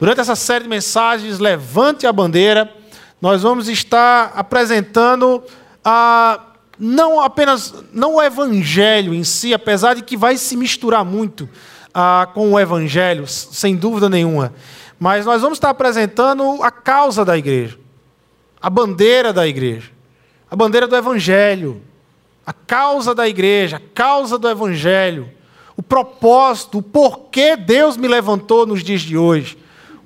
Durante essa série de mensagens, Levante a Bandeira, nós vamos estar apresentando a, não apenas não o Evangelho em si, apesar de que vai se misturar muito com o Evangelho, sem dúvida nenhuma, mas nós vamos estar apresentando a causa da igreja, a bandeira da igreja, a bandeira do Evangelho, a causa da igreja, a causa do Evangelho, o propósito, o porquê Deus me levantou nos dias de hoje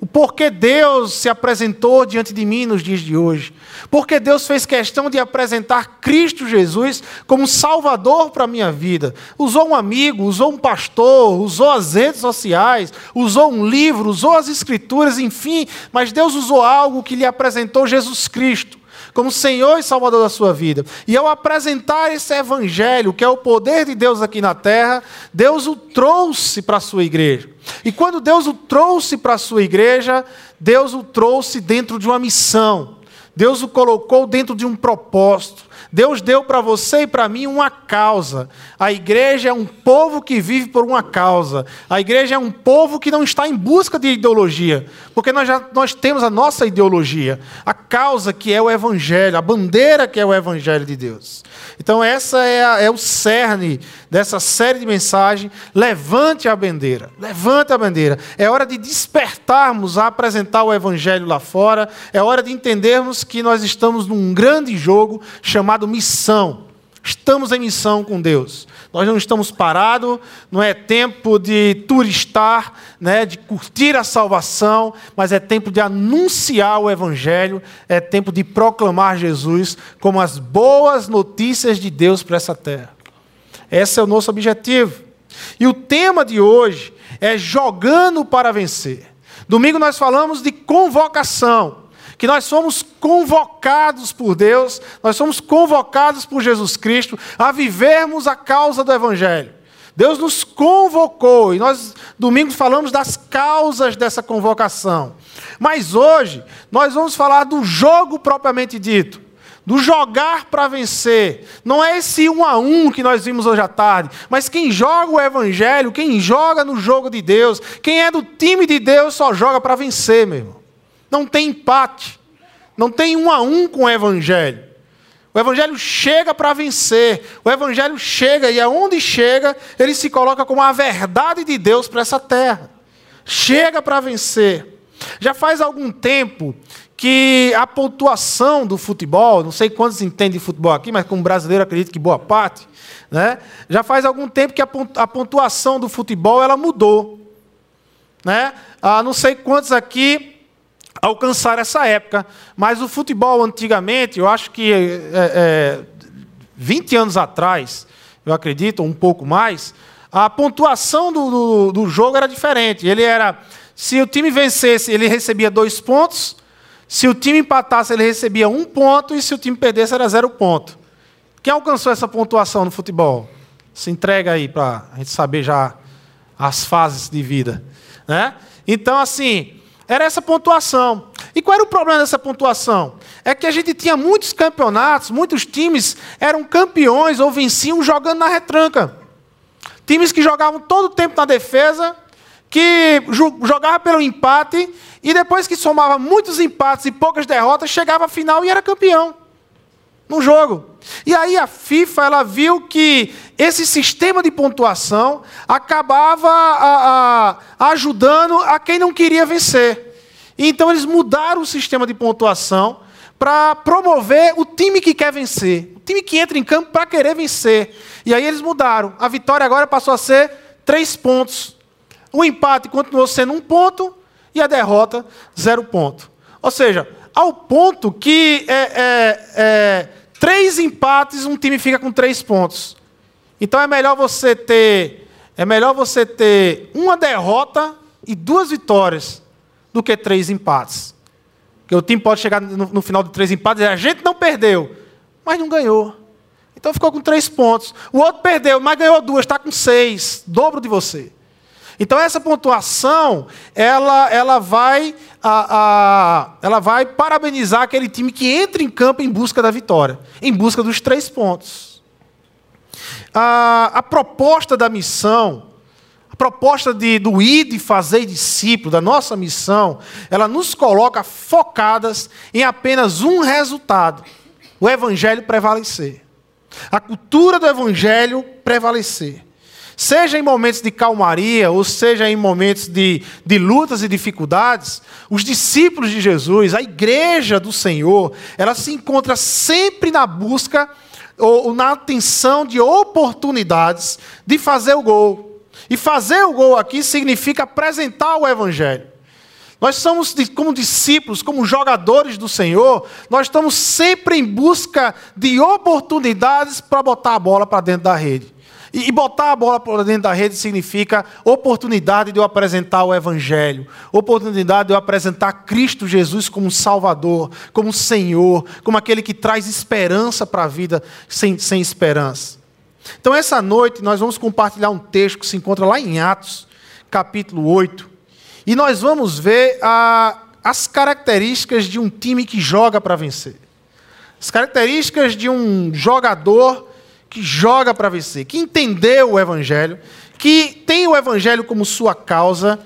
o porquê Deus se apresentou diante de mim nos dias de hoje. Porque Deus fez questão de apresentar Cristo Jesus como Salvador para a minha vida. Usou um amigo, usou um pastor, usou as redes sociais, usou um livro, usou as Escrituras, enfim, mas Deus usou algo que lhe apresentou Jesus Cristo como Senhor e Salvador da sua vida. E ao apresentar esse evangelho, que é o poder de Deus aqui na terra, Deus o trouxe para a sua igreja. E quando Deus o trouxe para a sua igreja, Deus o trouxe dentro de uma missão. Deus o colocou dentro de um propósito. Deus deu para você e para mim uma causa. A igreja é um povo que vive por uma causa. A igreja é um povo que não está em busca de ideologia, porque nós já nós temos a nossa ideologia, a causa que é o evangelho, a bandeira que é o evangelho de Deus. Então essa é, a, é o cerne dessa série de mensagens. Levante a bandeira, levante a bandeira. É hora de despertarmos a apresentar o evangelho lá fora. É hora de entendermos que nós estamos num grande jogo chamado chamado missão. Estamos em missão com Deus. Nós não estamos parados, não é tempo de turistar, né, de curtir a salvação, mas é tempo de anunciar o Evangelho, é tempo de proclamar Jesus como as boas notícias de Deus para essa terra. Esse é o nosso objetivo. E o tema de hoje é jogando para vencer. Domingo nós falamos de convocação que nós somos convocados por Deus, nós somos convocados por Jesus Cristo a vivermos a causa do Evangelho. Deus nos convocou e nós, domingo, falamos das causas dessa convocação. Mas hoje, nós vamos falar do jogo propriamente dito do jogar para vencer. Não é esse um a um que nós vimos hoje à tarde, mas quem joga o evangelho, quem joga no jogo de Deus, quem é do time de Deus só joga para vencer, meu irmão. Não tem empate. Não tem um a um com o Evangelho. O Evangelho chega para vencer. O Evangelho chega e aonde chega, ele se coloca como a verdade de Deus para essa terra. Chega para vencer. Já faz algum tempo que a pontuação do futebol, não sei quantos entendem de futebol aqui, mas como brasileiro acredito que boa parte, né? já faz algum tempo que a pontuação do futebol ela mudou. Né? Ah, não sei quantos aqui alcançar essa época. Mas o futebol antigamente, eu acho que é, é, 20 anos atrás, eu acredito, um pouco mais, a pontuação do, do, do, jogo era diferente. Ele era. Se o time vencesse, ele recebia dois pontos. Se o time empatasse, ele recebia um ponto. E se o time perdesse, era zero ponto. Quem alcançou essa pontuação no futebol? Se entrega aí para a gente saber já as fases de vida. Né? Então, assim, era essa pontuação. E qual era o problema dessa pontuação? É que a gente tinha muitos campeonatos, muitos times eram campeões ou venciam jogando na retranca. Times que jogavam todo o tempo na defesa, que jogavam pelo empate, e depois que somava muitos empates e poucas derrotas, chegava à final e era campeão no jogo. E aí a FIFA ela viu que esse sistema de pontuação acabava a, a, ajudando a quem não queria vencer. Então eles mudaram o sistema de pontuação para promover o time que quer vencer, o time que entra em campo para querer vencer. E aí eles mudaram. A vitória agora passou a ser três pontos. O empate continuou sendo um ponto e a derrota zero ponto. Ou seja, ao ponto que é, é, é, três empates, um time fica com três pontos. Então é melhor você ter é melhor você ter uma derrota e duas vitórias do que três empates. Porque o time pode chegar no, no final de três empates e dizer, a gente não perdeu, mas não ganhou. Então ficou com três pontos. O outro perdeu, mas ganhou duas, está com seis, dobro de você. Então essa pontuação, ela, ela, vai, a, a, ela vai parabenizar aquele time que entra em campo em busca da vitória, em busca dos três pontos. A, a proposta da missão, a proposta de, do ir de fazer discípulo, da nossa missão, ela nos coloca focadas em apenas um resultado: o evangelho prevalecer. A cultura do evangelho prevalecer. Seja em momentos de calmaria, ou seja em momentos de, de lutas e dificuldades, os discípulos de Jesus, a igreja do Senhor, ela se encontra sempre na busca ou na atenção de oportunidades de fazer o gol. E fazer o gol aqui significa apresentar o Evangelho. Nós somos, como discípulos, como jogadores do Senhor, nós estamos sempre em busca de oportunidades para botar a bola para dentro da rede. E, botar a bola para dentro da rede significa oportunidade de eu apresentar o Evangelho, oportunidade de eu apresentar Cristo Jesus como Salvador, como Senhor, como aquele que traz esperança para a vida sem, sem esperança. Então, essa noite, nós vamos compartilhar um texto que se encontra lá em Atos, capítulo 8, e nós vamos ver a, as características de um time que joga para vencer. As características de um jogador que joga para vencer, que entendeu o Evangelho, que tem o Evangelho como sua causa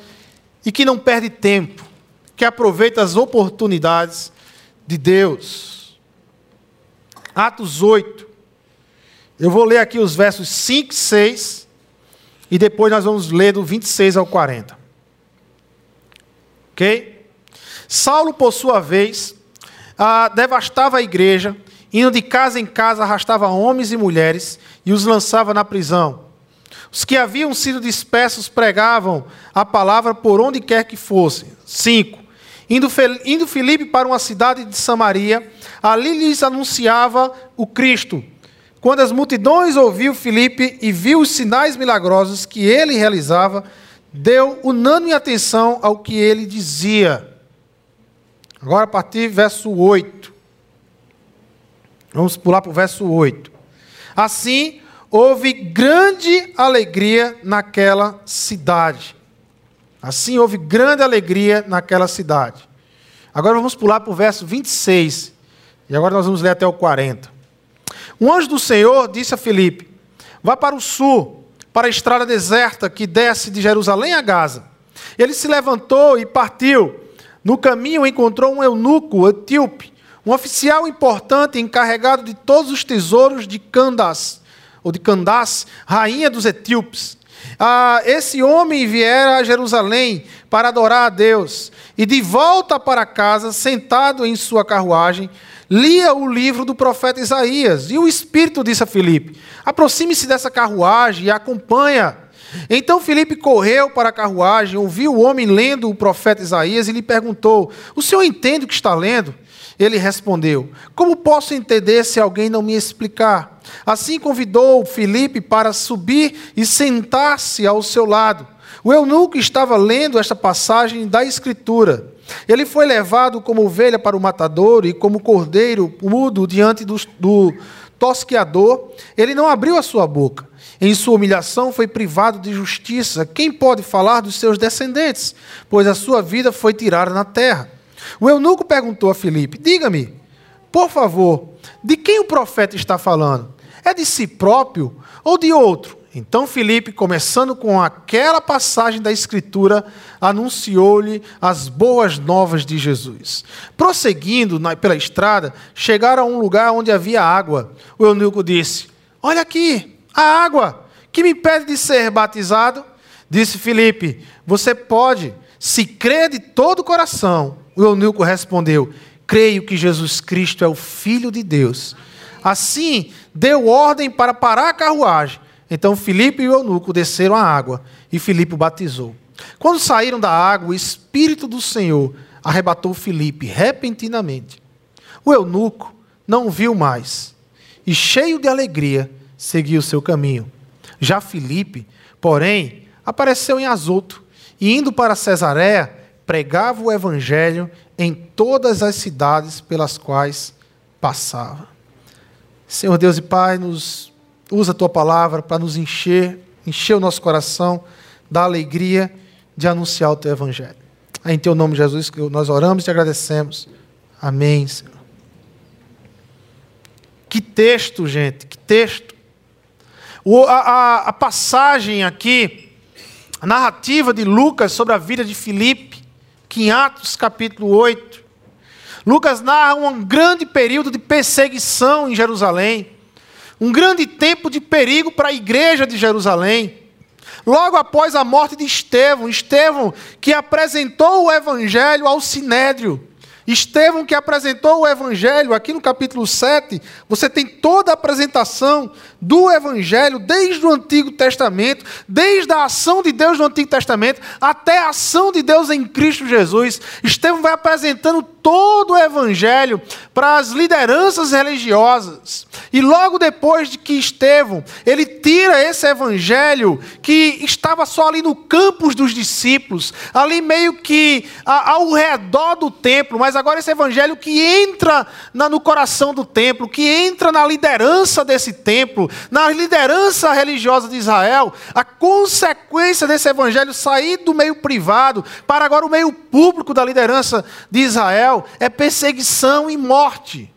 e que não perde tempo, que aproveita as oportunidades de Deus. Atos 8. Eu vou ler aqui os versos 5 e 6 e depois nós vamos ler do 26 ao 40. Ok? Saulo, por sua vez, ah, devastava a igreja Indo de casa em casa, arrastava homens e mulheres e os lançava na prisão. Os que haviam sido dispersos pregavam a palavra por onde quer que fossem. 5. Indo, indo Filipe para uma cidade de Samaria, ali lhes anunciava o Cristo. Quando as multidões ouviu Filipe e viu os sinais milagrosos que ele realizava, deu unânime atenção ao que ele dizia. Agora, a partir do verso 8. Vamos pular para o verso 8. Assim, houve grande alegria naquela cidade. Assim, houve grande alegria naquela cidade. Agora vamos pular para o verso 26. E agora nós vamos ler até o 40. Um anjo do Senhor disse a Filipe: Vá para o sul, para a estrada deserta que desce de Jerusalém a Gaza. Ele se levantou e partiu. No caminho encontrou um eunuco etíope um oficial importante encarregado de todos os tesouros de Candace, ou de Candace, rainha dos etíopes. Ah, esse homem viera a Jerusalém para adorar a Deus, e de volta para casa, sentado em sua carruagem, lia o livro do profeta Isaías. E o Espírito disse a Filipe: aproxime-se dessa carruagem e acompanha. Então Filipe correu para a carruagem, ouviu o homem lendo o profeta Isaías e lhe perguntou: O senhor entende o que está lendo? Ele respondeu: Como posso entender se alguém não me explicar? Assim convidou Filipe para subir e sentar-se ao seu lado. O eunuco estava lendo esta passagem da Escritura. Ele foi levado como ovelha para o matador e como cordeiro mudo diante do, do tosqueador. Ele não abriu a sua boca. Em sua humilhação foi privado de justiça. Quem pode falar dos seus descendentes? Pois a sua vida foi tirada na terra. O eunuco perguntou a Filipe: Diga-me, por favor, de quem o profeta está falando? É de si próprio ou de outro? Então Filipe, começando com aquela passagem da Escritura, anunciou-lhe as boas novas de Jesus. Prosseguindo pela estrada, chegaram a um lugar onde havia água. O eunuco disse: Olha aqui, a água que me impede de ser batizado. Disse Filipe: Você pode, se crer de todo o coração o eunuco respondeu: Creio que Jesus Cristo é o Filho de Deus. Assim, deu ordem para parar a carruagem. Então Filipe e o eunuco desceram a água e Filipe o batizou. Quando saíram da água, o Espírito do Senhor arrebatou Filipe repentinamente. O eunuco não viu mais e, cheio de alegria, seguiu seu caminho. Já Filipe, porém, apareceu em Azoto e, indo para Cesareia, pregava o evangelho em todas as cidades pelas quais passava. Senhor Deus e Pai, nos usa a tua palavra para nos encher, encher o nosso coração da alegria de anunciar o teu evangelho. É em teu nome, Jesus, que nós oramos e agradecemos. Amém, Senhor. Que texto, gente, que texto. O, a, a, a passagem aqui a narrativa de Lucas sobre a vida de Filipe, que em Atos capítulo 8, Lucas narra um grande período de perseguição em Jerusalém, um grande tempo de perigo para a igreja de Jerusalém. Logo após a morte de Estevão, Estevão que apresentou o evangelho ao sinédrio, Estevão que apresentou o Evangelho, aqui no capítulo 7, você tem toda a apresentação do Evangelho, desde o Antigo Testamento, desde a ação de Deus no Antigo Testamento, até a ação de Deus em Cristo Jesus. Estevão vai apresentando todo o Evangelho para as lideranças religiosas. E logo depois de que Estevão, ele tira esse Evangelho que estava só ali no campus dos discípulos, ali meio que ao redor do templo, mas agora esse Evangelho que entra no coração do templo, que entra na liderança desse templo, na liderança religiosa de Israel, a consequência desse evangelho sair do meio privado para agora o meio público da liderança de Israel é perseguição e morte.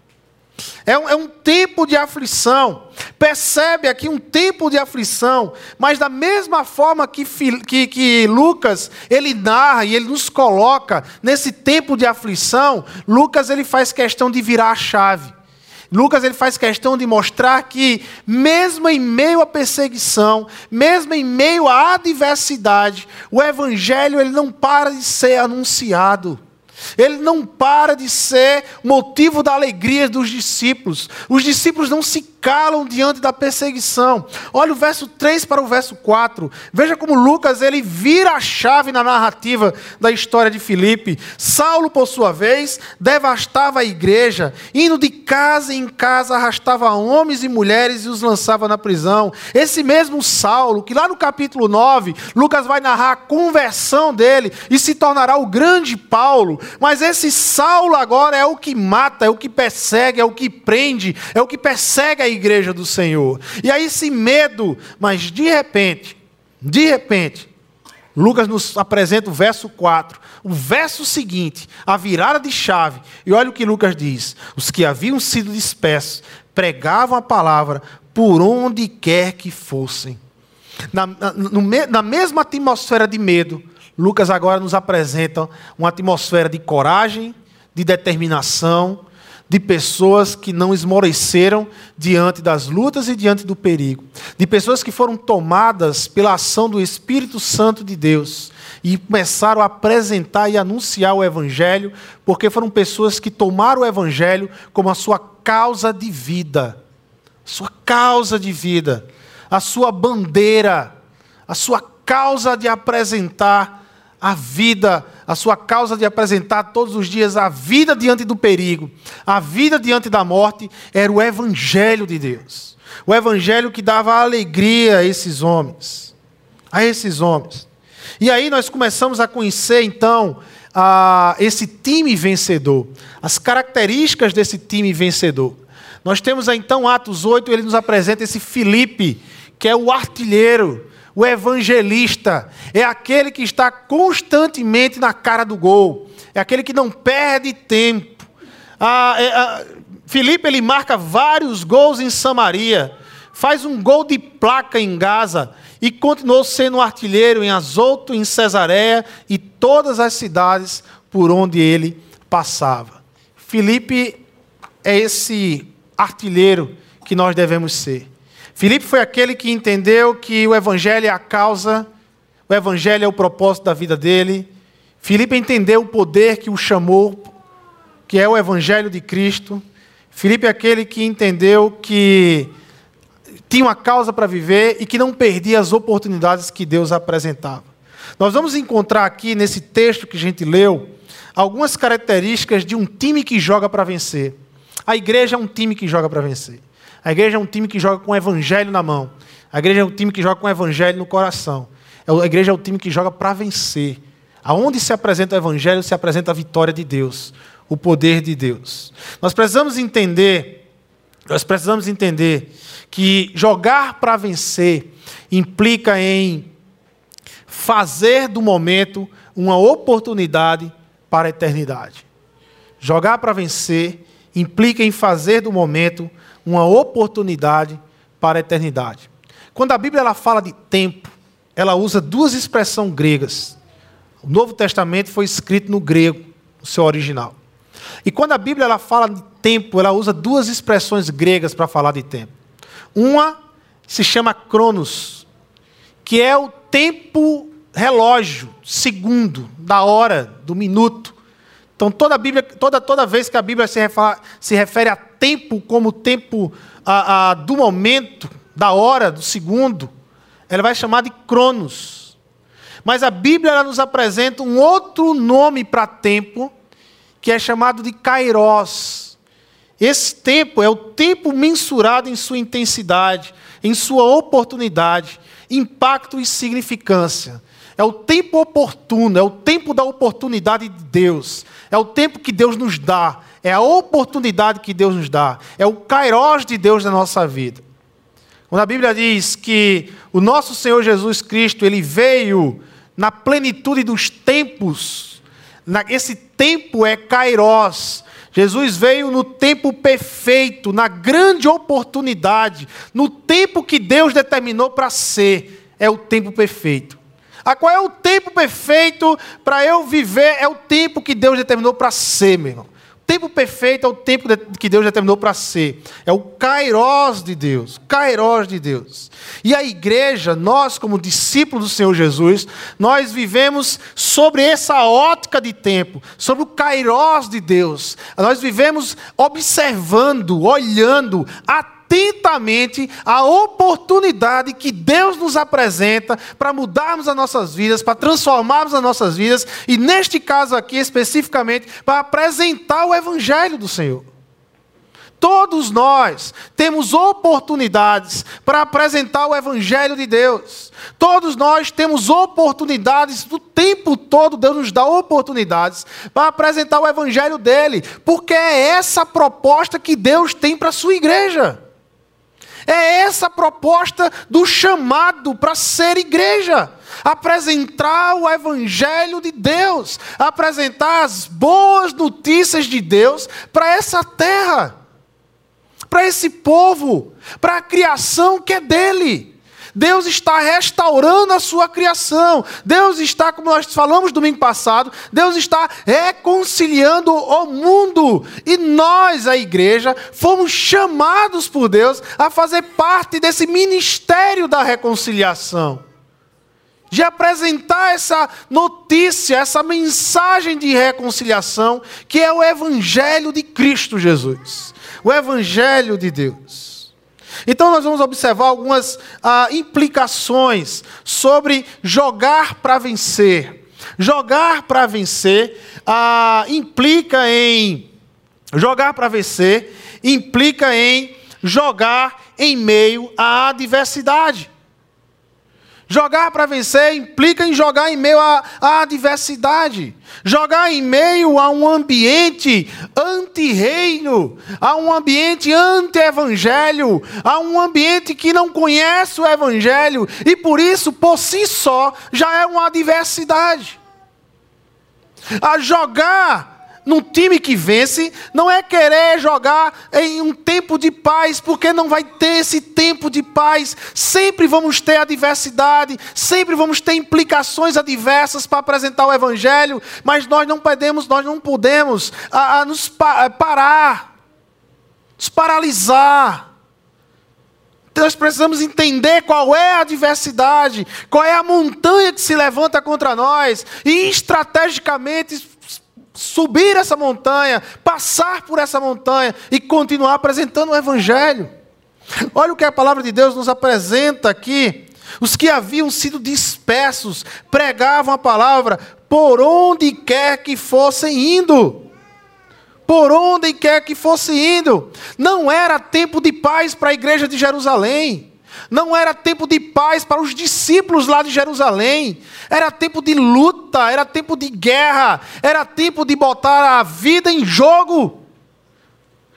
É um, é um, tempo de aflição. Percebe aqui um tempo de aflição, mas da mesma forma que, que, que, Lucas ele narra e ele nos coloca nesse tempo de aflição, Lucas ele faz questão de virar a chave. Lucas ele faz questão de mostrar que, mesmo em meio à perseguição, mesmo em meio à adversidade, o evangelho ele não para de ser anunciado. Ele não para de ser motivo da alegria dos discípulos. Os discípulos não se calam diante da perseguição. Olha o verso 3 para o verso 4. Veja como Lucas ele vira a chave na narrativa da história de Filipe. Saulo, por sua vez, devastava a igreja, indo de casa em casa arrastava homens e mulheres e os lançava na prisão. Esse mesmo Saulo, que lá no capítulo 9, Lucas vai narrar a conversão dele e se tornará o grande Paulo. Mas esse Saulo agora é o que mata, é o que persegue, é o que prende, é o que persegue a igreja do Senhor. E aí esse medo, mas de repente, de repente, Lucas nos apresenta o verso 4, o verso seguinte, a virada de chave. E olha o que Lucas diz: os que haviam sido dispersos pregavam a palavra por onde quer que fossem. Na, na, no, na mesma atmosfera de medo, Lucas agora nos apresenta uma atmosfera de coragem, de determinação, de pessoas que não esmoreceram diante das lutas e diante do perigo, de pessoas que foram tomadas pela ação do Espírito Santo de Deus e começaram a apresentar e anunciar o Evangelho, porque foram pessoas que tomaram o Evangelho como a sua causa de vida, sua causa de vida, a sua bandeira, a sua causa de apresentar a vida, a sua causa de apresentar todos os dias a vida diante do perigo, a vida diante da morte, era o Evangelho de Deus. O Evangelho que dava alegria a esses homens. A esses homens. E aí nós começamos a conhecer, então, a, esse time vencedor, as características desse time vencedor. Nós temos então Atos 8, ele nos apresenta esse Filipe, que é o artilheiro, o evangelista é aquele que está constantemente na cara do gol, é aquele que não perde tempo. Ah, é, ah, Filipe ele marca vários gols em Samaria, faz um gol de placa em Gaza e continuou sendo um artilheiro em Azoto, em Cesareia e todas as cidades por onde ele passava. Filipe é esse artilheiro que nós devemos ser. Filipe foi aquele que entendeu que o Evangelho é a causa, o Evangelho é o propósito da vida dele. Filipe entendeu o poder que o chamou, que é o Evangelho de Cristo. Filipe é aquele que entendeu que tinha uma causa para viver e que não perdia as oportunidades que Deus apresentava. Nós vamos encontrar aqui nesse texto que a gente leu algumas características de um time que joga para vencer. A igreja é um time que joga para vencer. A igreja é um time que joga com o evangelho na mão. A igreja é um time que joga com o evangelho no coração. A igreja é um time que joga para vencer. Aonde se apresenta o evangelho, se apresenta a vitória de Deus, o poder de Deus. Nós precisamos entender, nós precisamos entender que jogar para vencer implica em fazer do momento uma oportunidade para a eternidade. Jogar para vencer implica em fazer do momento uma oportunidade para a eternidade. Quando a Bíblia ela fala de tempo, ela usa duas expressões gregas. O Novo Testamento foi escrito no grego, o seu original. E quando a Bíblia ela fala de tempo, ela usa duas expressões gregas para falar de tempo. Uma se chama cronos, que é o tempo relógio, segundo, da hora, do minuto. Então toda, Bíblia, toda, toda vez que a Bíblia se refere, se refere a tempo como tempo a, a, do momento, da hora, do segundo, ela vai chamar de cronos. Mas a Bíblia ela nos apresenta um outro nome para tempo, que é chamado de kairos. Esse tempo é o tempo mensurado em sua intensidade, em sua oportunidade, impacto e significância. É o tempo oportuno, é o tempo da oportunidade de Deus. É o tempo que Deus nos dá, é a oportunidade que Deus nos dá, é o kairos de Deus na nossa vida. Quando a Bíblia diz que o nosso Senhor Jesus Cristo, ele veio na plenitude dos tempos, esse tempo é kairos. Jesus veio no tempo perfeito, na grande oportunidade, no tempo que Deus determinou para ser. É o tempo perfeito. Ah, qual é o tempo perfeito para eu viver? É o tempo que Deus determinou para ser, meu irmão tempo perfeito é o tempo que Deus determinou para ser. É o kairós de Deus. Kairós de Deus. E a igreja, nós, como discípulos do Senhor Jesus, nós vivemos sobre essa ótica de tempo, sobre o kairós de Deus. Nós vivemos observando, olhando, atentamente atentamente a oportunidade que Deus nos apresenta para mudarmos as nossas vidas, para transformarmos as nossas vidas, e neste caso aqui especificamente, para apresentar o Evangelho do Senhor. Todos nós temos oportunidades para apresentar o Evangelho de Deus. Todos nós temos oportunidades, do tempo todo Deus nos dá oportunidades para apresentar o Evangelho dele, porque é essa proposta que Deus tem para a sua igreja. É essa a proposta do chamado para ser igreja. Apresentar o Evangelho de Deus, apresentar as boas notícias de Deus para essa terra, para esse povo, para a criação que é dele. Deus está restaurando a sua criação. Deus está, como nós falamos domingo passado, Deus está reconciliando o mundo. E nós, a igreja, fomos chamados por Deus a fazer parte desse ministério da reconciliação. De apresentar essa notícia, essa mensagem de reconciliação, que é o Evangelho de Cristo Jesus, o Evangelho de Deus. Então, nós vamos observar algumas ah, implicações sobre jogar para vencer. Jogar para vencer ah, implica em. Jogar para vencer implica em jogar em meio à adversidade. Jogar para vencer implica em jogar em meio à, adversidade. Jogar em meio a um ambiente anti-reino, a um ambiente anti-evangelho, a um ambiente que não conhece o evangelho e por isso, por si só, já é uma adversidade. A jogar num time que vence, não é querer jogar em um tempo de paz, porque não vai ter esse tempo de paz. Sempre vamos ter adversidade, sempre vamos ter implicações adversas para apresentar o Evangelho, mas nós não podemos, nós não podemos a, a nos pa parar, nos paralisar. Nós precisamos entender qual é a adversidade, qual é a montanha que se levanta contra nós, e estrategicamente subir essa montanha, passar por essa montanha e continuar apresentando o Evangelho. Olha o que a palavra de Deus nos apresenta aqui. Os que haviam sido dispersos pregavam a palavra por onde quer que fossem indo. Por onde quer que fossem indo. Não era tempo de paz para a igreja de Jerusalém. Não era tempo de paz para os discípulos lá de Jerusalém. Era tempo de luta, era tempo de guerra, era tempo de botar a vida em jogo.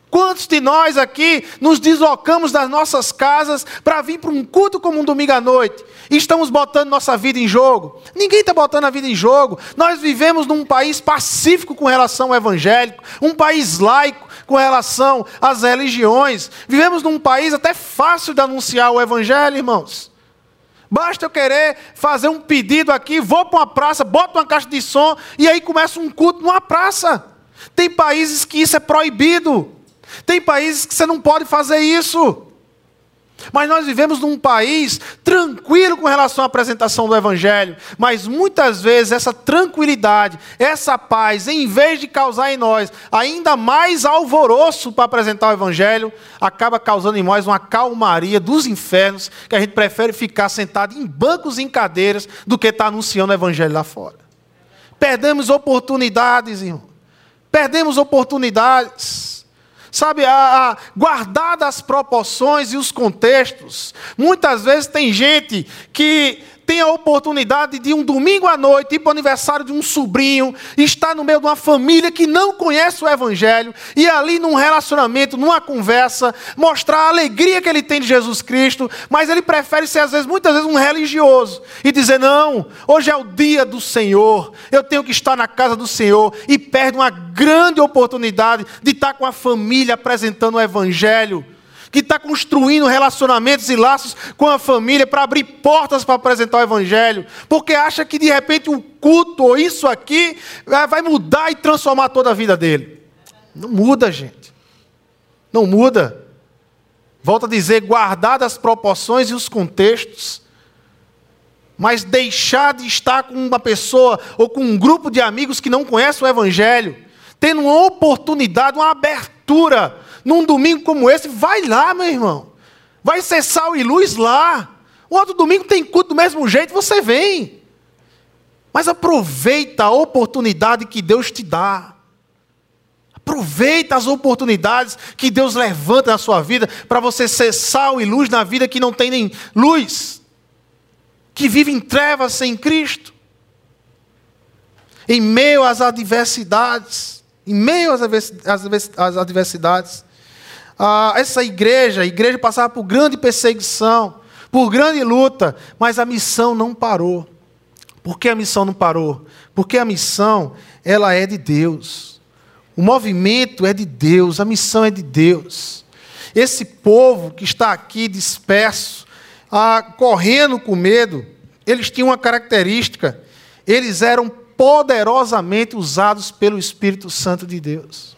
Quantos de nós aqui nos deslocamos das nossas casas para vir para um culto como um domingo à noite e estamos botando nossa vida em jogo? Ninguém está botando a vida em jogo. Nós vivemos num país pacífico com relação ao evangélico, um país laico, com relação às religiões. Vivemos num país até fácil de anunciar o Evangelho, irmãos. Basta eu querer fazer um pedido aqui, vou para uma praça, boto uma caixa de som e aí começa um culto numa praça. Tem países que isso é proibido. Tem países que você não pode fazer isso. Mas nós vivemos num país tranquilo com relação à apresentação do Evangelho, mas muitas vezes essa tranquilidade, essa paz, em vez de causar em nós ainda mais alvoroço para apresentar o Evangelho, acaba causando em nós uma calmaria dos infernos, que a gente prefere ficar sentado em bancos e em cadeiras do que estar anunciando o Evangelho lá fora. Perdemos oportunidades, irmão. Perdemos oportunidades sabe, a, a, guardada as proporções e os contextos. Muitas vezes tem gente que tem a oportunidade de um domingo à noite ir para o aniversário de um sobrinho, estar no meio de uma família que não conhece o Evangelho, e ali num relacionamento, numa conversa, mostrar a alegria que ele tem de Jesus Cristo, mas ele prefere ser, às vezes, muitas vezes, um religioso e dizer: não, hoje é o dia do Senhor, eu tenho que estar na casa do Senhor, e perde uma grande oportunidade de estar com a família apresentando o Evangelho que está construindo relacionamentos e laços com a família para abrir portas para apresentar o Evangelho, porque acha que de repente o culto ou isso aqui é, vai mudar e transformar toda a vida dele. Não muda, gente. Não muda. Volto a dizer, guardar as proporções e os contextos, mas deixar de estar com uma pessoa ou com um grupo de amigos que não conhece o Evangelho, tendo uma oportunidade, uma abertura num domingo como esse, vai lá, meu irmão. Vai ser sal e luz lá. O outro domingo tem culto do mesmo jeito, você vem. Mas aproveita a oportunidade que Deus te dá. Aproveita as oportunidades que Deus levanta na sua vida para você ser sal e luz na vida que não tem nem luz, que vive em trevas sem Cristo. Em meio às adversidades, em meio às adversidades, ah, essa igreja, a igreja passava por grande perseguição, por grande luta, mas a missão não parou. Por que a missão não parou? Porque a missão, ela é de Deus. O movimento é de Deus, a missão é de Deus. Esse povo que está aqui disperso, ah, correndo com medo, eles tinham uma característica: eles eram poderosamente usados pelo Espírito Santo de Deus.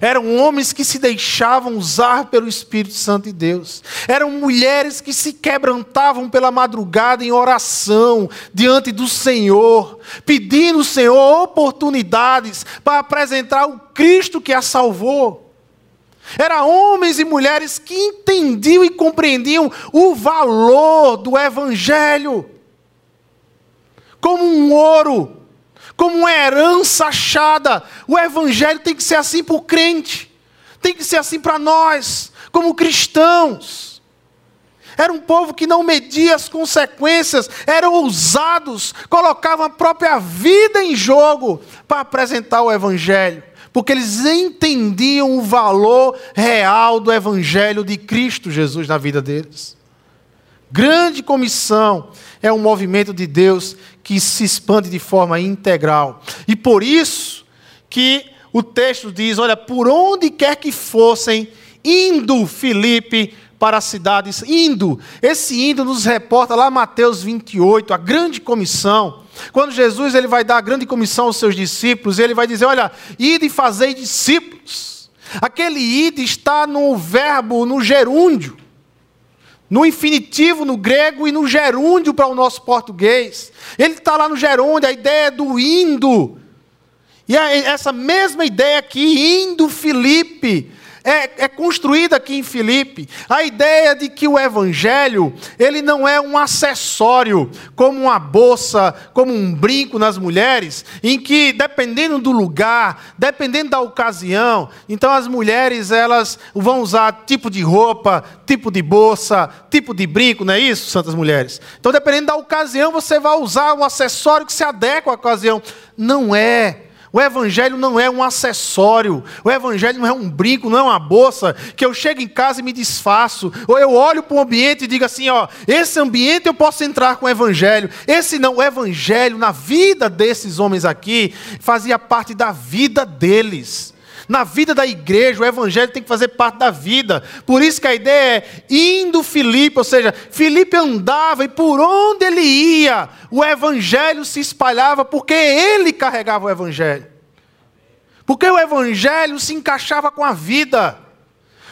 Eram homens que se deixavam usar pelo Espírito Santo de Deus. Eram mulheres que se quebrantavam pela madrugada em oração diante do Senhor, pedindo ao Senhor oportunidades para apresentar o Cristo que a salvou. Eram homens e mulheres que entendiam e compreendiam o valor do Evangelho como um ouro como uma herança achada. O Evangelho tem que ser assim para o crente, tem que ser assim para nós, como cristãos. Era um povo que não media as consequências, eram ousados, colocavam a própria vida em jogo para apresentar o Evangelho, porque eles entendiam o valor real do Evangelho de Cristo Jesus na vida deles. Grande comissão é um movimento de Deus que se expande de forma integral. E por isso que o texto diz: olha, por onde quer que fossem, indo Filipe para as cidades, indo. Esse indo nos reporta lá Mateus 28, a grande comissão. Quando Jesus ele vai dar a grande comissão aos seus discípulos, ele vai dizer: olha, ide e fazei discípulos. Aquele ide está no verbo, no gerúndio no infinitivo no grego e no gerúndio para o nosso português. Ele está lá no gerúndio, a ideia do indo. E essa mesma ideia aqui, indo Filipe, é, é construída aqui em Filipe. A ideia de que o Evangelho, ele não é um acessório, como uma bolsa, como um brinco nas mulheres, em que, dependendo do lugar, dependendo da ocasião, então as mulheres, elas vão usar tipo de roupa, tipo de bolsa, tipo de brinco, não é isso, santas mulheres? Então, dependendo da ocasião, você vai usar um acessório que se adequa à ocasião. Não é. O Evangelho não é um acessório, o Evangelho não é um brinco, não é uma bolsa que eu chego em casa e me desfaço, ou eu olho para o ambiente e digo assim: ó, esse ambiente eu posso entrar com o Evangelho, esse não, o Evangelho na vida desses homens aqui fazia parte da vida deles. Na vida da igreja, o evangelho tem que fazer parte da vida. Por isso que a ideia é indo Filipe, ou seja, Filipe andava e por onde ele ia, o evangelho se espalhava porque ele carregava o evangelho. Porque o evangelho se encaixava com a vida.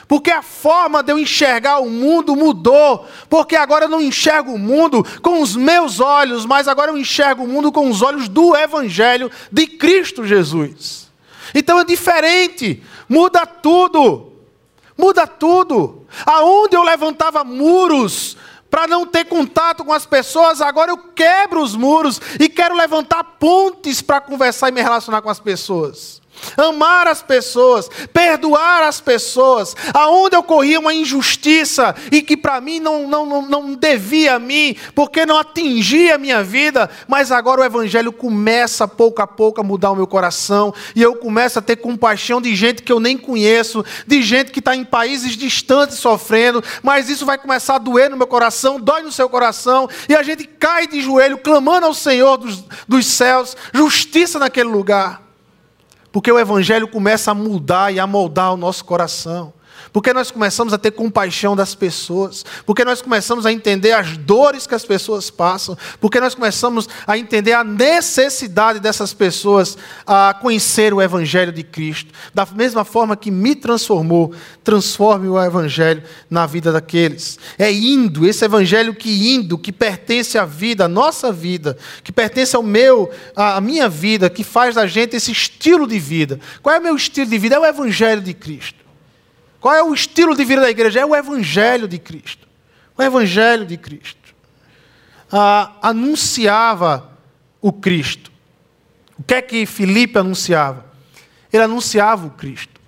Porque a forma de eu enxergar o mundo mudou. Porque agora eu não enxergo o mundo com os meus olhos, mas agora eu enxergo o mundo com os olhos do Evangelho de Cristo Jesus. Então é diferente, muda tudo. Muda tudo. Aonde eu levantava muros para não ter contato com as pessoas, agora eu quebro os muros e quero levantar pontes para conversar e me relacionar com as pessoas amar as pessoas, perdoar as pessoas, aonde ocorria uma injustiça e que para mim não, não, não, não devia a mim, porque não atingia a minha vida, mas agora o Evangelho começa pouco a pouco a mudar o meu coração e eu começo a ter compaixão de gente que eu nem conheço, de gente que está em países distantes sofrendo, mas isso vai começar a doer no meu coração, dói no seu coração e a gente cai de joelho clamando ao Senhor dos, dos céus, justiça naquele lugar. Porque o Evangelho começa a mudar e a moldar o nosso coração. Porque nós começamos a ter compaixão das pessoas, porque nós começamos a entender as dores que as pessoas passam, porque nós começamos a entender a necessidade dessas pessoas a conhecer o Evangelho de Cristo. Da mesma forma que me transformou, transforme o Evangelho na vida daqueles. É indo, esse Evangelho que indo, que pertence à vida, à nossa vida, que pertence ao meu, à minha vida, que faz da gente esse estilo de vida. Qual é o meu estilo de vida? É o Evangelho de Cristo. Qual é o estilo de vida da igreja? É o Evangelho de Cristo. O Evangelho de Cristo. Ah, anunciava o Cristo. O que é que Filipe anunciava? Ele anunciava o Cristo.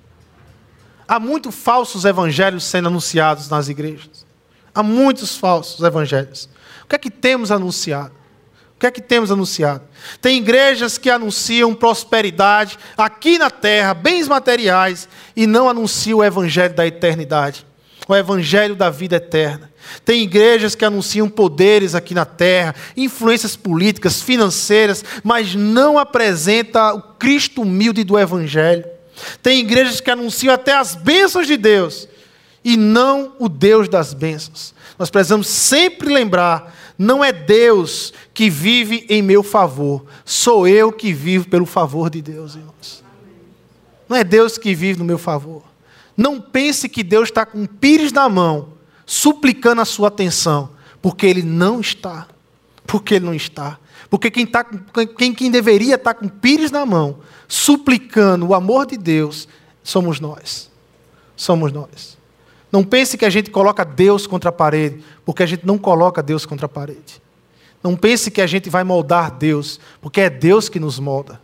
Há muitos falsos evangelhos sendo anunciados nas igrejas. Há muitos falsos evangelhos. O que é que temos anunciado? O que é que temos anunciado? Tem igrejas que anunciam prosperidade aqui na terra, bens materiais, e não anunciam o evangelho da eternidade, o evangelho da vida eterna. Tem igrejas que anunciam poderes aqui na terra, influências políticas, financeiras, mas não apresenta o Cristo humilde do evangelho. Tem igrejas que anunciam até as bênçãos de Deus e não o Deus das bênçãos. Nós precisamos sempre lembrar não é Deus que vive em meu favor, sou eu que vivo pelo favor de Deus, irmãos. Não é Deus que vive no meu favor. Não pense que Deus está com pires na mão, suplicando a sua atenção, porque Ele não está. Porque Ele não está. Porque quem, tá, quem, quem deveria estar com pires na mão, suplicando o amor de Deus, somos nós. Somos nós. Não pense que a gente coloca Deus contra a parede, porque a gente não coloca Deus contra a parede. Não pense que a gente vai moldar Deus, porque é Deus que nos molda.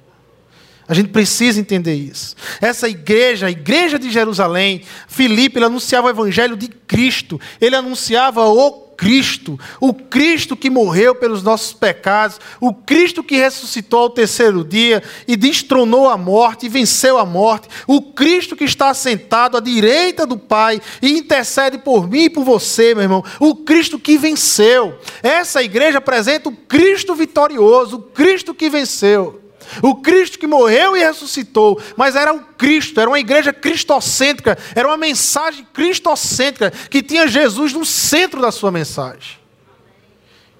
A gente precisa entender isso. Essa igreja, a igreja de Jerusalém, Filipe, ele anunciava o evangelho de Cristo. Ele anunciava o Cristo, o Cristo que morreu pelos nossos pecados, o Cristo que ressuscitou ao terceiro dia e destronou a morte e venceu a morte, o Cristo que está sentado à direita do Pai e intercede por mim e por você, meu irmão, o Cristo que venceu. Essa igreja apresenta o Cristo vitorioso, o Cristo que venceu. O Cristo que morreu e ressuscitou, mas era o Cristo, era uma igreja cristocêntrica, era uma mensagem cristocêntrica que tinha Jesus no centro da sua mensagem.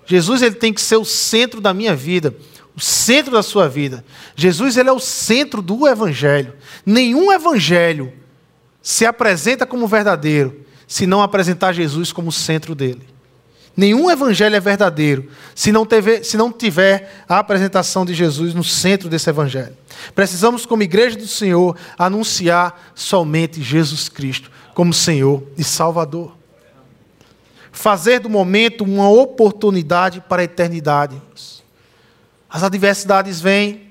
Jesus ele tem que ser o centro da minha vida, o centro da sua vida. Jesus ele é o centro do evangelho. Nenhum evangelho se apresenta como verdadeiro se não apresentar Jesus como centro dele. Nenhum evangelho é verdadeiro se não, tiver, se não tiver a apresentação de Jesus no centro desse evangelho. Precisamos, como igreja do Senhor, anunciar somente Jesus Cristo como Senhor e Salvador. Fazer do momento uma oportunidade para a eternidade. As adversidades vêm,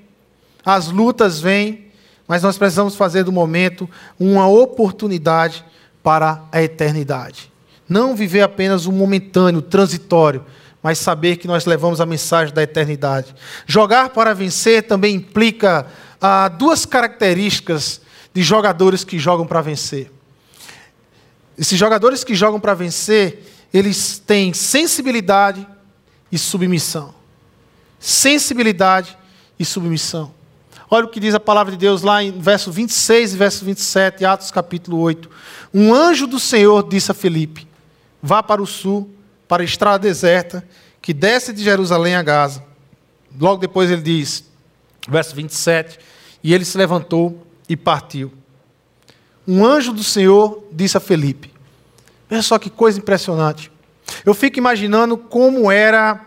as lutas vêm, mas nós precisamos fazer do momento uma oportunidade para a eternidade. Não viver apenas o momentâneo, transitório, mas saber que nós levamos a mensagem da eternidade. Jogar para vencer também implica ah, duas características de jogadores que jogam para vencer. Esses jogadores que jogam para vencer, eles têm sensibilidade e submissão. Sensibilidade e submissão. Olha o que diz a palavra de Deus lá em verso 26 e verso 27, Atos capítulo 8. Um anjo do Senhor disse a Felipe: Vá para o sul, para a estrada deserta, que desce de Jerusalém a Gaza. Logo depois ele diz, verso 27, e ele se levantou e partiu. Um anjo do Senhor disse a Felipe: Veja só que coisa impressionante. Eu fico imaginando como era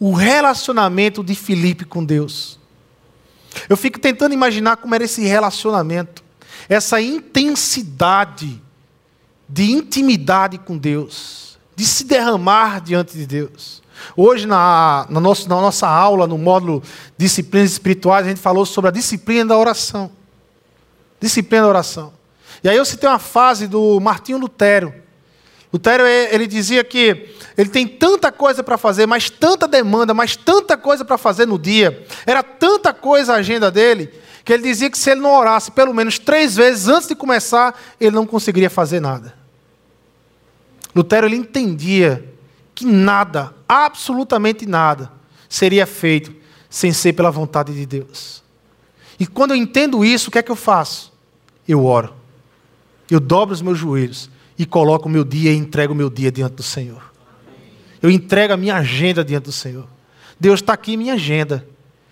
o relacionamento de Felipe com Deus. Eu fico tentando imaginar como era esse relacionamento, essa intensidade de intimidade com Deus, de se derramar diante de Deus. Hoje, na, na, nossa, na nossa aula, no módulo Disciplinas Espirituais, a gente falou sobre a disciplina da oração. Disciplina da oração. E aí eu citei uma fase do Martinho Lutero. Lutero, ele dizia que ele tem tanta coisa para fazer, mas tanta demanda, mas tanta coisa para fazer no dia. Era tanta coisa a agenda dele, que ele dizia que se ele não orasse pelo menos três vezes antes de começar, ele não conseguiria fazer nada. Lutero ele entendia que nada, absolutamente nada, seria feito sem ser pela vontade de Deus. E quando eu entendo isso, o que é que eu faço? Eu oro. Eu dobro os meus joelhos e coloco o meu dia e entrego o meu dia diante do Senhor. Eu entrego a minha agenda diante do Senhor. Deus está aqui minha agenda.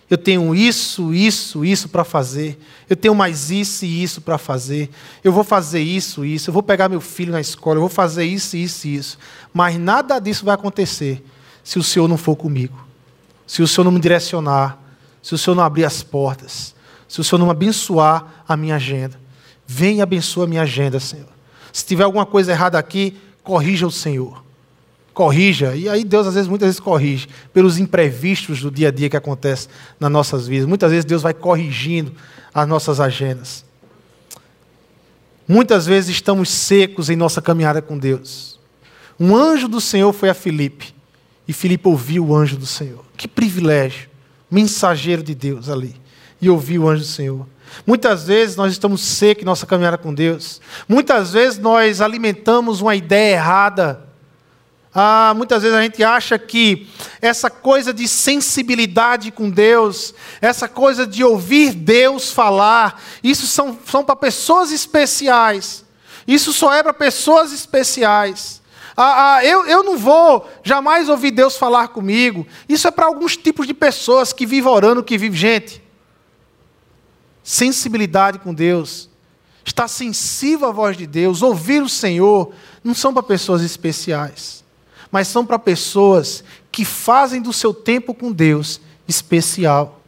Eu tenho isso, isso, isso para fazer. Eu tenho mais isso e isso para fazer. Eu vou fazer isso, isso. Eu vou pegar meu filho na escola. Eu vou fazer isso, isso e isso. Mas nada disso vai acontecer se o Senhor não for comigo. Se o Senhor não me direcionar. Se o Senhor não abrir as portas. Se o Senhor não abençoar a minha agenda. Vem e abençoa a minha agenda, Senhor. Se tiver alguma coisa errada aqui, corrija o Senhor corrija. E aí Deus, às vezes, muitas vezes corrige pelos imprevistos do dia a dia que acontece nas nossas vidas. Muitas vezes Deus vai corrigindo as nossas agendas. Muitas vezes estamos secos em nossa caminhada com Deus. Um anjo do Senhor foi a Filipe. E Filipe ouviu o anjo do Senhor. Que privilégio. Mensageiro de Deus ali. E ouviu o anjo do Senhor. Muitas vezes nós estamos secos em nossa caminhada com Deus. Muitas vezes nós alimentamos uma ideia errada ah, muitas vezes a gente acha que essa coisa de sensibilidade com Deus, essa coisa de ouvir Deus falar, isso são, são para pessoas especiais. Isso só é para pessoas especiais. Ah, ah, eu, eu não vou jamais ouvir Deus falar comigo. Isso é para alguns tipos de pessoas que vivem orando, que vivem. Gente, sensibilidade com Deus, estar sensível à voz de Deus, ouvir o Senhor, não são para pessoas especiais mas são para pessoas que fazem do seu tempo com Deus especial.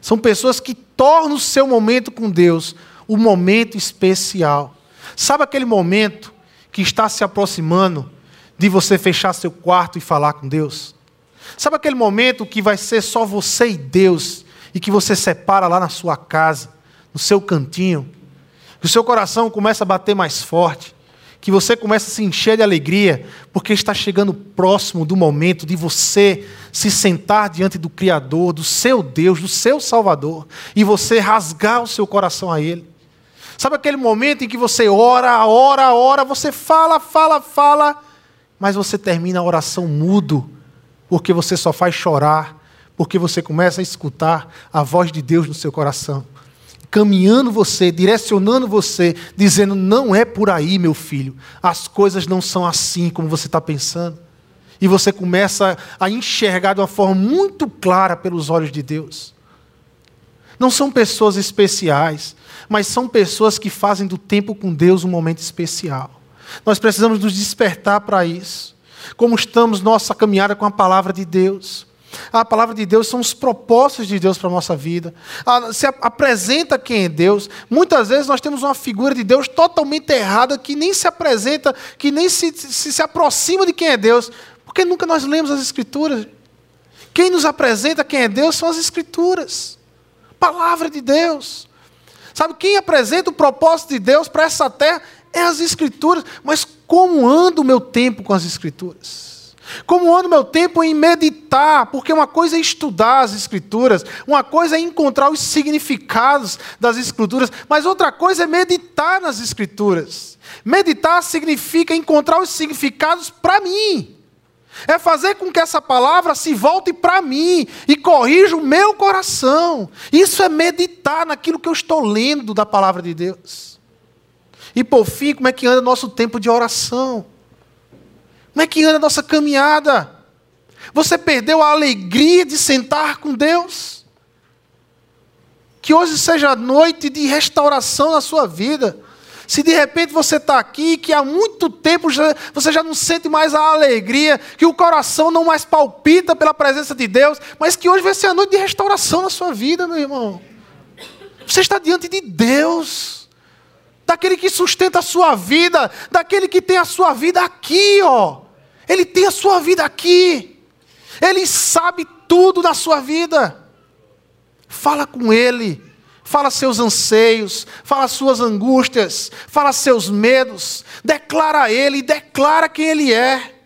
São pessoas que tornam o seu momento com Deus o momento especial. Sabe aquele momento que está se aproximando de você fechar seu quarto e falar com Deus? Sabe aquele momento que vai ser só você e Deus e que você separa lá na sua casa, no seu cantinho, que o seu coração começa a bater mais forte, que você começa a se encher de alegria, porque está chegando próximo do momento de você se sentar diante do Criador, do seu Deus, do seu Salvador, e você rasgar o seu coração a Ele. Sabe aquele momento em que você ora, ora, ora, você fala, fala, fala, mas você termina a oração mudo, porque você só faz chorar, porque você começa a escutar a voz de Deus no seu coração caminhando você, direcionando você, dizendo: não é por aí, meu filho, as coisas não são assim como você está pensando. E você começa a enxergar de uma forma muito clara pelos olhos de Deus. Não são pessoas especiais, mas são pessoas que fazem do tempo com Deus um momento especial. Nós precisamos nos despertar para isso. Como estamos nossa caminhada com a palavra de Deus. A palavra de Deus são os propósitos de Deus para a nossa vida. Se apresenta quem é Deus. Muitas vezes nós temos uma figura de Deus totalmente errada, que nem se apresenta, que nem se, se, se aproxima de quem é Deus, porque nunca nós lemos as Escrituras. Quem nos apresenta quem é Deus são as Escrituras. Palavra de Deus. Sabe, quem apresenta o propósito de Deus para essa terra é as Escrituras. Mas como anda o meu tempo com as Escrituras? Como ando meu tempo em meditar, porque uma coisa é estudar as Escrituras, uma coisa é encontrar os significados das Escrituras, mas outra coisa é meditar nas Escrituras. Meditar significa encontrar os significados para mim. É fazer com que essa palavra se volte para mim e corrija o meu coração. Isso é meditar naquilo que eu estou lendo da palavra de Deus. E por fim, como é que anda nosso tempo de oração? Como é que anda a nossa caminhada? Você perdeu a alegria de sentar com Deus? Que hoje seja noite de restauração na sua vida. Se de repente você está aqui, que há muito tempo já, você já não sente mais a alegria, que o coração não mais palpita pela presença de Deus, mas que hoje vai ser a noite de restauração na sua vida, meu irmão. Você está diante de Deus, daquele que sustenta a sua vida, daquele que tem a sua vida aqui, ó. Ele tem a sua vida aqui. Ele sabe tudo da sua vida. Fala com Ele. Fala seus anseios, fala suas angústias, fala seus medos, declara a Ele, declara quem Ele é.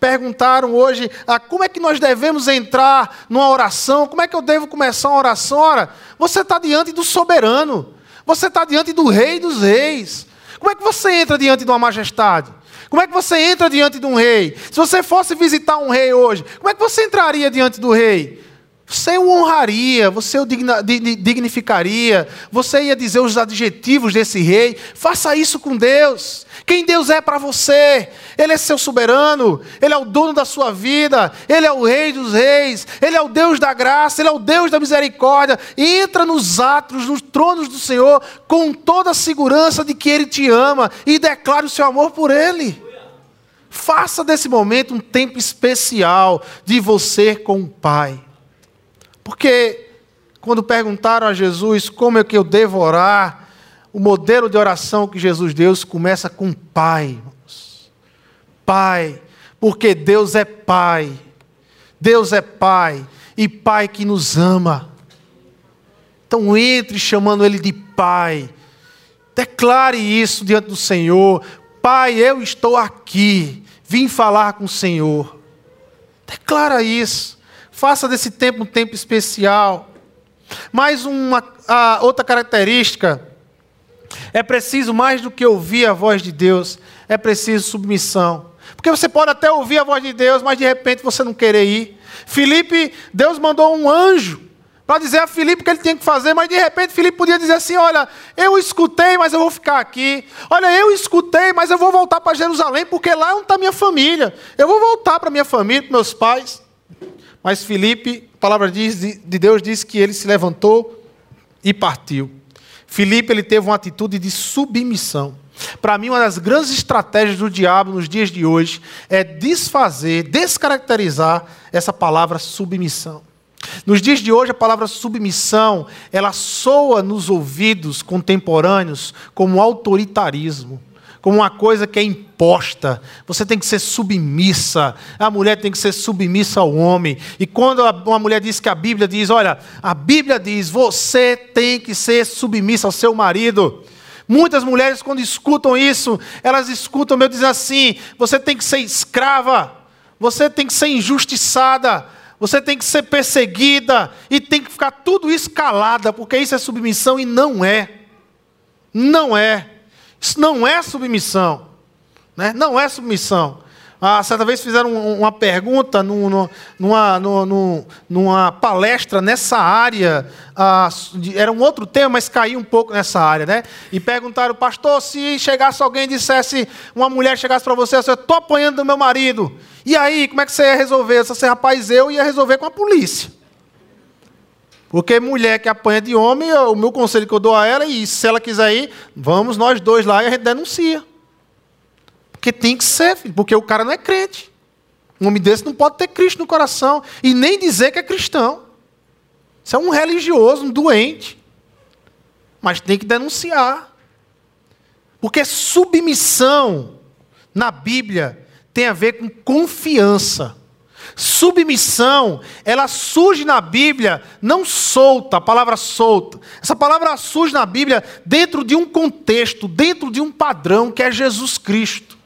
Perguntaram hoje ah, como é que nós devemos entrar numa oração, como é que eu devo começar uma oração? Ora, você está diante do soberano, você está diante do Rei dos Reis. Como é que você entra diante de uma majestade? Como é que você entra diante de um rei? Se você fosse visitar um rei hoje, como é que você entraria diante do rei? Você o honraria, você o dignificaria, você ia dizer os adjetivos desse rei. Faça isso com Deus. Quem Deus é para você? Ele é seu soberano, Ele é o dono da sua vida, Ele é o Rei dos Reis, Ele é o Deus da graça, Ele é o Deus da misericórdia. Entra nos atos, nos tronos do Senhor, com toda a segurança de que Ele te ama e declare o seu amor por Ele. Faça desse momento um tempo especial de você com o Pai. Porque quando perguntaram a Jesus como é que eu devo orar, o modelo de oração que Jesus deu começa com Pai. Pai, porque Deus é Pai. Deus é Pai e Pai que nos ama. Então entre chamando Ele de Pai. Declare isso diante do Senhor. Pai, eu estou aqui. Vim falar com o Senhor. Declara isso. Faça desse tempo um tempo especial. Mais uma outra característica é preciso mais do que ouvir a voz de Deus, é preciso submissão. Porque você pode até ouvir a voz de Deus, mas de repente você não querer ir. Felipe, Deus mandou um anjo para dizer a Filipe o que ele tinha que fazer, mas de repente Filipe podia dizer assim: Olha, eu escutei, mas eu vou ficar aqui. Olha, eu escutei, mas eu vou voltar para Jerusalém, porque lá é onde está minha família. Eu vou voltar para minha família, para meus pais. Mas Filipe, a palavra de Deus diz que ele se levantou e partiu. Filipe ele teve uma atitude de submissão. Para mim, uma das grandes estratégias do diabo nos dias de hoje é desfazer, descaracterizar essa palavra submissão. Nos dias de hoje, a palavra submissão, ela soa nos ouvidos contemporâneos como autoritarismo como uma coisa que é imposta. Você tem que ser submissa. A mulher tem que ser submissa ao homem. E quando uma mulher diz que a Bíblia diz, olha, a Bíblia diz, você tem que ser submissa ao seu marido. Muitas mulheres, quando escutam isso, elas escutam meu dizer assim: você tem que ser escrava, você tem que ser injustiçada, você tem que ser perseguida, e tem que ficar tudo isso calada, porque isso é submissão e não é. Não é. Isso não é submissão. Né? Não é submissão. Ah, certa vez fizeram uma pergunta numa, numa, numa palestra nessa área, ah, era um outro tema, mas caiu um pouco nessa área, né? E perguntaram, pastor, se chegasse alguém e dissesse, uma mulher chegasse para você, eu estou apanhando do meu marido, e aí, como é que você ia resolver? Eu disse, rapaz, eu ia resolver com a polícia. Porque mulher que apanha de homem, o meu conselho que eu dou a ela é isso. Se ela quiser ir, vamos nós dois lá e a gente denuncia. Porque tem que ser, porque o cara não é crente. Um homem desse não pode ter Cristo no coração e nem dizer que é cristão. Isso é um religioso, um doente. Mas tem que denunciar. Porque submissão na Bíblia tem a ver com confiança. Submissão, ela surge na Bíblia não solta, a palavra solta. Essa palavra surge na Bíblia dentro de um contexto, dentro de um padrão que é Jesus Cristo.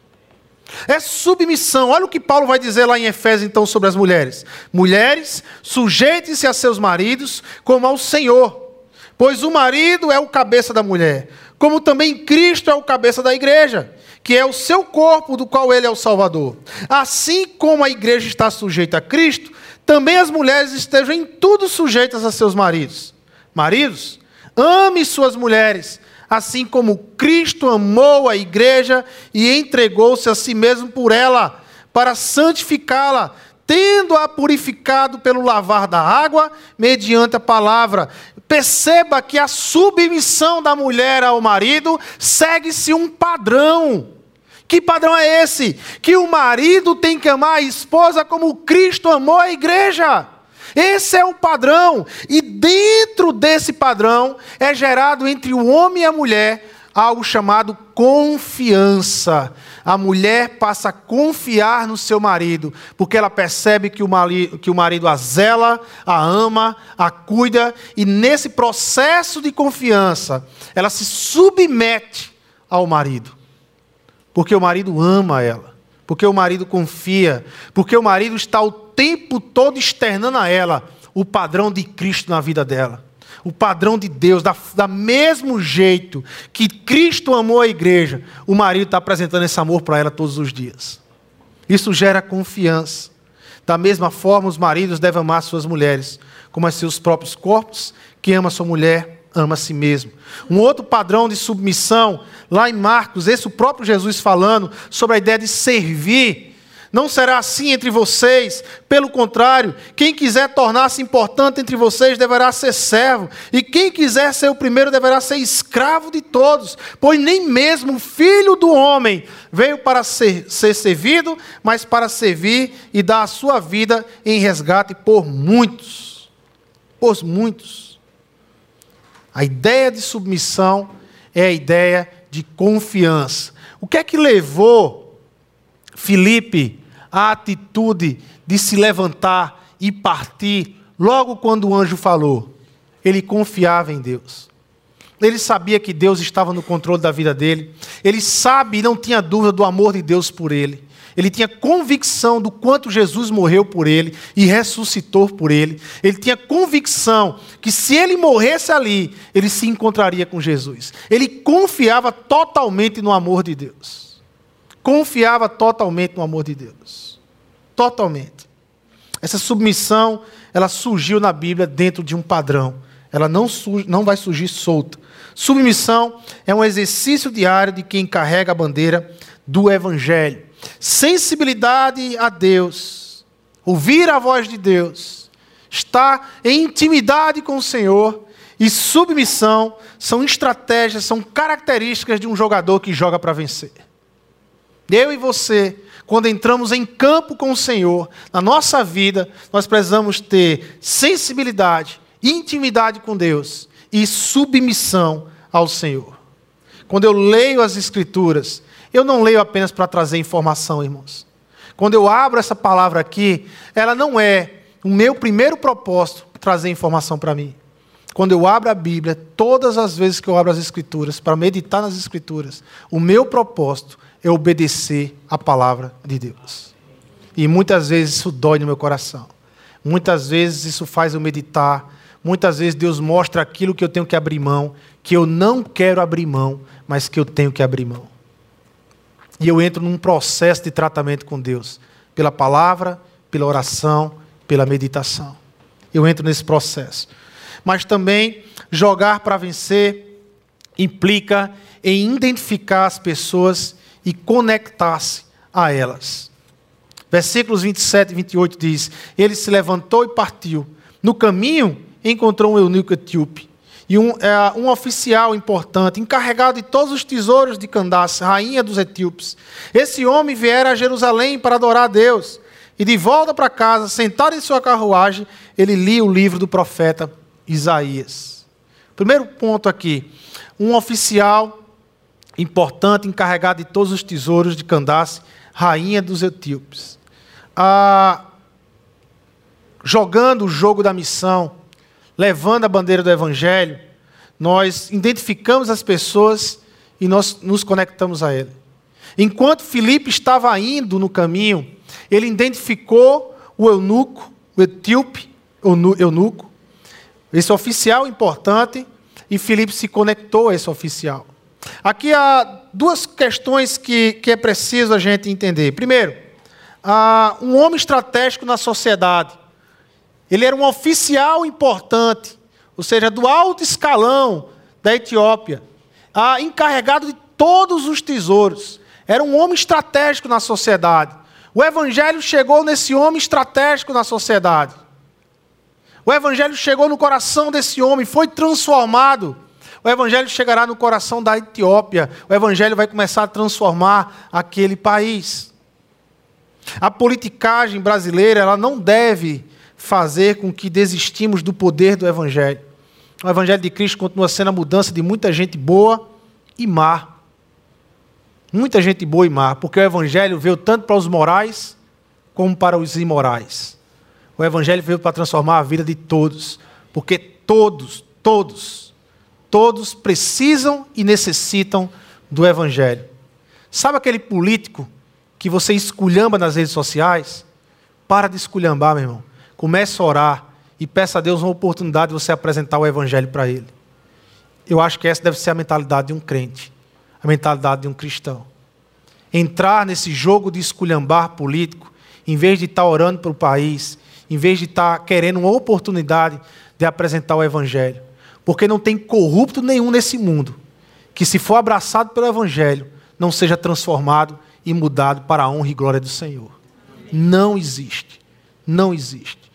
É submissão. Olha o que Paulo vai dizer lá em Efésios então sobre as mulheres. Mulheres, sujeitem-se a seus maridos como ao Senhor, pois o marido é o cabeça da mulher, como também Cristo é o cabeça da igreja que é o seu corpo, do qual ele é o Salvador. Assim como a igreja está sujeita a Cristo, também as mulheres estejam em tudo sujeitas a seus maridos. Maridos, ame suas mulheres, assim como Cristo amou a igreja e entregou-se a si mesmo por ela, para santificá-la tendo-a purificado pelo lavar da água, mediante a palavra. Perceba que a submissão da mulher ao marido segue-se um padrão. Que padrão é esse? Que o marido tem que amar a esposa como Cristo amou a igreja. Esse é o padrão. E dentro desse padrão é gerado entre o homem e a mulher algo chamado confiança. A mulher passa a confiar no seu marido, porque ela percebe que o marido, que o marido a zela, a ama, a cuida, e nesse processo de confiança, ela se submete ao marido, porque o marido ama ela, porque o marido confia, porque o marido está o tempo todo externando a ela o padrão de Cristo na vida dela o padrão de Deus, da, da mesmo jeito que Cristo amou a igreja, o marido está apresentando esse amor para ela todos os dias. Isso gera confiança. Da mesma forma, os maridos devem amar suas mulheres, como a seus próprios corpos. Quem ama sua mulher, ama a si mesmo. Um outro padrão de submissão, lá em Marcos, esse o próprio Jesus falando sobre a ideia de servir não será assim entre vocês. Pelo contrário, quem quiser tornar-se importante entre vocês deverá ser servo, e quem quiser ser o primeiro deverá ser escravo de todos, pois nem mesmo o filho do homem veio para ser, ser servido, mas para servir e dar a sua vida em resgate por muitos. Por muitos. A ideia de submissão é a ideia de confiança. O que é que levou Filipe a atitude de se levantar e partir logo quando o anjo falou. Ele confiava em Deus. Ele sabia que Deus estava no controle da vida dele. Ele sabe e não tinha dúvida do amor de Deus por ele. Ele tinha convicção do quanto Jesus morreu por ele e ressuscitou por ele. Ele tinha convicção que se ele morresse ali, ele se encontraria com Jesus. Ele confiava totalmente no amor de Deus confiava totalmente no amor de Deus. Totalmente. Essa submissão, ela surgiu na Bíblia dentro de um padrão. Ela não, surge, não vai surgir solta. Submissão é um exercício diário de quem carrega a bandeira do Evangelho. Sensibilidade a Deus, ouvir a voz de Deus, estar em intimidade com o Senhor e submissão são estratégias, são características de um jogador que joga para vencer. Eu e você, quando entramos em campo com o Senhor, na nossa vida, nós precisamos ter sensibilidade, intimidade com Deus e submissão ao Senhor. Quando eu leio as Escrituras, eu não leio apenas para trazer informação, irmãos. Quando eu abro essa palavra aqui, ela não é o meu primeiro propósito trazer informação para mim. Quando eu abro a Bíblia, todas as vezes que eu abro as Escrituras, para meditar nas Escrituras, o meu propósito é obedecer a palavra de Deus. E muitas vezes isso dói no meu coração. Muitas vezes isso faz eu meditar. Muitas vezes Deus mostra aquilo que eu tenho que abrir mão, que eu não quero abrir mão, mas que eu tenho que abrir mão. E eu entro num processo de tratamento com Deus, pela palavra, pela oração, pela meditação. Eu entro nesse processo. Mas também jogar para vencer implica em identificar as pessoas e conectar-se a elas. Versículos 27 e 28 diz: Ele se levantou e partiu. No caminho, encontrou um eunuco etíope e um, é, um oficial importante, encarregado de todos os tesouros de Candace, rainha dos etíopes. Esse homem viera a Jerusalém para adorar a Deus. E de volta para casa, sentado em sua carruagem, ele lia o livro do profeta Isaías. Primeiro ponto aqui: um oficial importante, encarregado de todos os tesouros de Candace, rainha dos etíopes. Ah, jogando o jogo da missão, levando a bandeira do evangelho, nós identificamos as pessoas e nós nos conectamos a ele. Enquanto Filipe estava indo no caminho, ele identificou o eunuco, o etíope, o eunuco, esse oficial importante, e Filipe se conectou a esse oficial. Aqui há duas questões que, que é preciso a gente entender. Primeiro, um homem estratégico na sociedade. Ele era um oficial importante, ou seja, do alto escalão da Etiópia, encarregado de todos os tesouros. Era um homem estratégico na sociedade. O evangelho chegou nesse homem estratégico na sociedade. O evangelho chegou no coração desse homem, foi transformado. O evangelho chegará no coração da Etiópia. O evangelho vai começar a transformar aquele país. A politicagem brasileira, ela não deve fazer com que desistimos do poder do evangelho. O evangelho de Cristo continua sendo a mudança de muita gente boa e má. Muita gente boa e má, porque o Evangelho veio tanto para os morais como para os imorais. O Evangelho veio para transformar a vida de todos, porque todos, todos, todos precisam e necessitam do Evangelho. Sabe aquele político que você esculhamba nas redes sociais? Para de esculhambar, meu irmão. Comece a orar e peça a Deus uma oportunidade de você apresentar o Evangelho para ele. Eu acho que essa deve ser a mentalidade de um crente a mentalidade de um cristão. Entrar nesse jogo de esculhambar político, em vez de estar orando para o país, em vez de estar querendo uma oportunidade de apresentar o Evangelho. Porque não tem corrupto nenhum nesse mundo que, se for abraçado pelo Evangelho, não seja transformado e mudado para a honra e glória do Senhor. Não existe. Não existe.